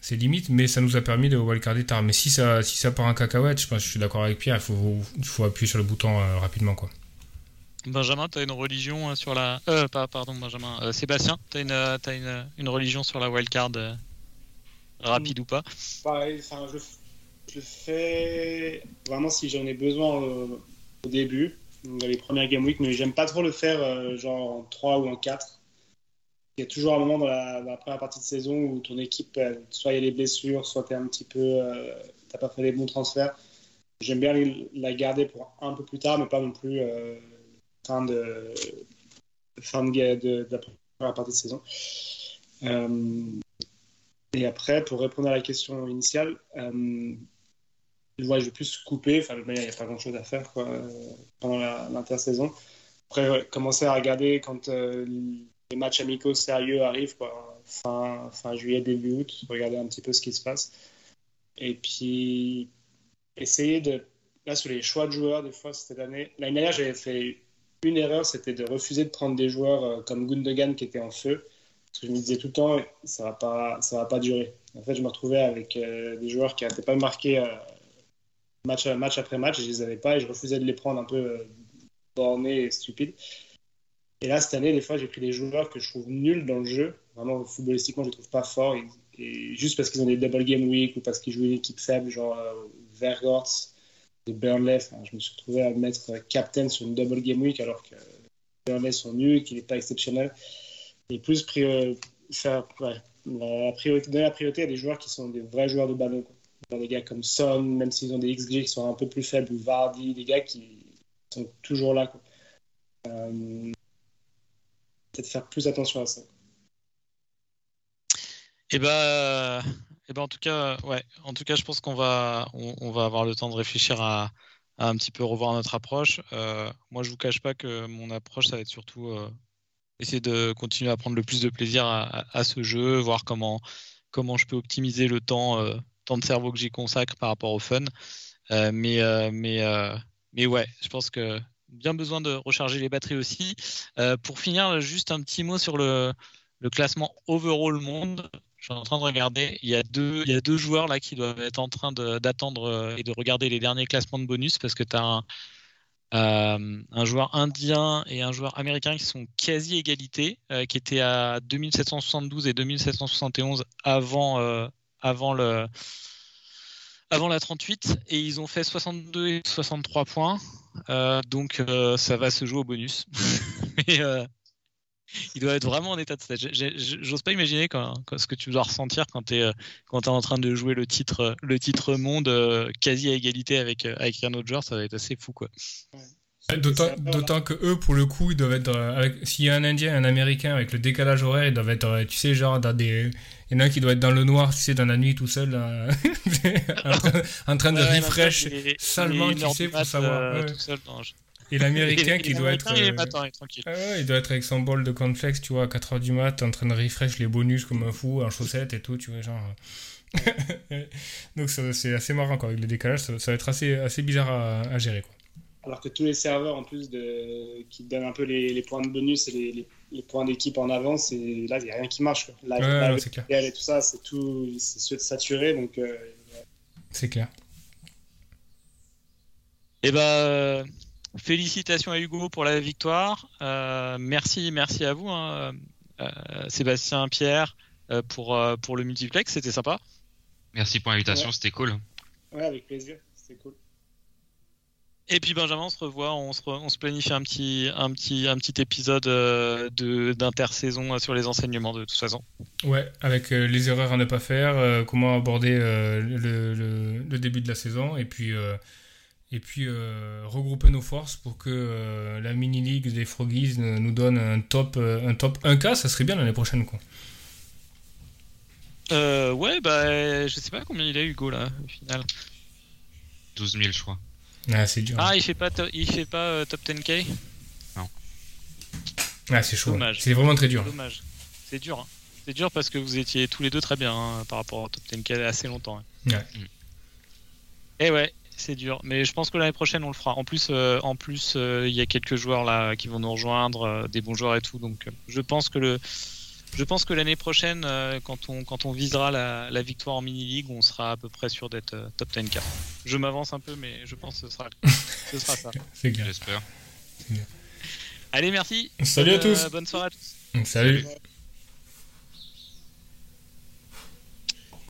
ses limites, mais ça nous a permis de wildcarder tard. Mais si ça, si ça part en cacahuète, je pense que je suis d'accord avec Pierre, il faut, il faut appuyer sur le bouton euh, rapidement. Quoi. Benjamin, t'as une religion sur la. Euh, pas, pardon, Benjamin. Euh, Sébastien, t'as une, euh, t'as une, une religion sur la wildcard euh, rapide ou pas Pareil, enfin, je, je le fais vraiment si j'en ai besoin euh, au début, dans les premières game week, mais j'aime pas trop le faire euh, genre en 3 ou en 4. Il y a toujours un moment dans la, première partie de saison où ton équipe, soit il y a des blessures, soit tu un petit peu. Euh, t'as pas fait les bons transferts. J'aime bien la garder pour un peu plus tard, mais pas non plus fin de, fin de, de, la première partie de saison. Et après, pour répondre à la question initiale, euh, je vais plus couper. Enfin, il n'y a pas grand-chose à faire quoi, pendant l'intersaison. Après, commencer à regarder quand euh, les matchs amicaux sérieux arrivent, fin, fin juillet, début août, regarder un petit peu ce qui se passe. Et puis, essayer de. Là, sur les choix de joueurs, des fois, cette année. L'année dernière, j'avais fait une erreur, c'était de refuser de prendre des joueurs euh, comme Gundogan qui était en feu. Parce que je me disais tout le temps, ça va pas, ça va pas durer. En fait, je me retrouvais avec euh, des joueurs qui n'étaient pas marqués euh, match, match après match, et je les avais pas, et je refusais de les prendre un peu euh, bornés et stupides. Et là, cette année, des fois, j'ai pris des joueurs que je trouve nuls dans le jeu. Vraiment, footballistiquement, je les trouve pas forts. Et, et juste parce qu'ils ont des double game week ou parce qu'ils jouent une équipe faible, genre euh, Vergorts, de Burnley. Je me suis retrouvé à mettre captain sur une double game week alors que Burnley sont nuls, qu'il n'est pas exceptionnel. Et plus faire, la priorité, donner la priorité à des joueurs qui sont des vrais joueurs de ballon. Des gars comme Son, même s'ils ont des XG qui sont un peu plus faibles, ou Vardy, des gars qui sont toujours là. Euh, Peut-être faire plus attention à ça. Et bah, et ben en tout cas, ouais, en tout cas, je pense qu'on va, on, va avoir le temps de réfléchir à, à un petit peu revoir notre approche. Euh, moi, je vous cache pas que mon approche, ça va être surtout euh, essayer de continuer à prendre le plus de plaisir à, ce jeu, voir comment, comment je peux optimiser le temps, euh, temps de cerveau que j'y consacre par rapport au fun. Euh, mais, euh, mais, mais ouais, je pense que bien besoin de recharger les batteries aussi. Pour finir, juste un petit mot sur le, classement overall monde. Je suis en train de regarder. Il y a deux, il y a deux joueurs là qui doivent être en train d'attendre et de regarder les derniers classements de bonus parce que tu as un, euh, un joueur indien et un joueur américain qui sont quasi égalité, euh, qui étaient à 2772 et 2771 avant, euh, avant le, avant la 38 et ils ont fait 62 et 63 points. Donc ça va se jouer au bonus. il doit être vraiment en état de stage. J'ose pas imaginer quand, quand- ce que tu dois ressentir quand tu es, quand es en train de jouer le titre, le titre monde euh, quasi à égalité avec, euh, avec un autre joueur. Ça va être assez fou. quoi. D'autant, que eux, pour le coup, ils doivent être. euh, S'il y a un Indien et un Américain avec le décalage horaire, ils doivent être, euh, tu sais, genre dans des. Il y en a un qui doit être dans le noir, tu sais, dans la nuit tout seul, là, en, train, en train de Ouais, refresh salement, tu sais, pour savoir. euh, ouais. tout seul, non, je- Et l'Américain qui doit être. il est euh, matin, il est tranquille. ah ouais, il doit être avec son bol de cornflakes, tu vois, à 4h du mat, en train de refresh les bonus comme un fou, en chaussettes et tout, tu vois, genre. euh. Donc ça- c'est assez marrant, quoi, avec le décalage, ça, ça va être assez, assez bizarre à, à gérer, quoi. Alors que tous les serveurs, en plus, de, qui donnent un peu les, les points de bonus et les, les- les points d'équipe en avance, et là, il n'y a rien qui marche. Quoi. Là, Ouais, clair. Et tout ça, c'est tout, c'est saturé. Donc, euh, C'est clair. Eh ben, euh, félicitations à Hugo pour la victoire. Euh, merci, merci à vous, hein, euh, Sébastien, Pierre, euh, pour, euh, pour le multiplex. C'était sympa. Merci pour l'invitation, Ouais. c'était cool. ouais, avec plaisir. C'était cool. Et puis Benjamin, on se revoit, on se, re- on se planifie un petit, un petit, un petit épisode euh, de d'intersaison sur les enseignements de toute façon. Ouais, avec euh, les erreurs à ne pas faire, euh, comment aborder euh, le, le- le début de la saison, et puis, euh, et puis euh, regrouper nos forces pour que euh, la mini-league des Froggies nous donne un top, euh, un top 1K, ça serait bien l'année prochaine. Quoi. Euh, ouais, bah, je sais pas combien il a Hugo là au final. 12 000, je crois. Ah, c'est dur. Ah, il fait pas, to- il fait pas euh, top 10k. Ah, c'est chaud. dommage. C'est vraiment très dur. Dommage. C'est dur. hein. C'est dur parce que vous étiez tous les deux très bien hein, par rapport au top 10k assez longtemps. hein. Ouais. Et ouais, c'est dur. Mais je pense que l'année prochaine on le fera. En plus, euh, en plus, euh, il y a quelques joueurs là qui vont nous rejoindre, euh, des bons joueurs et tout. Donc, euh, je pense que le, je pense que l'année prochaine, euh, quand on quand on visera la, la victoire en mini league, on sera à peu près sûr d'être euh, top 10k. Je m'avance un peu, mais je pense que ce sera, ce sera ça. C'est clair. J'espère. Allez, merci. Salut à tous. bonne soirée à tous. Salut.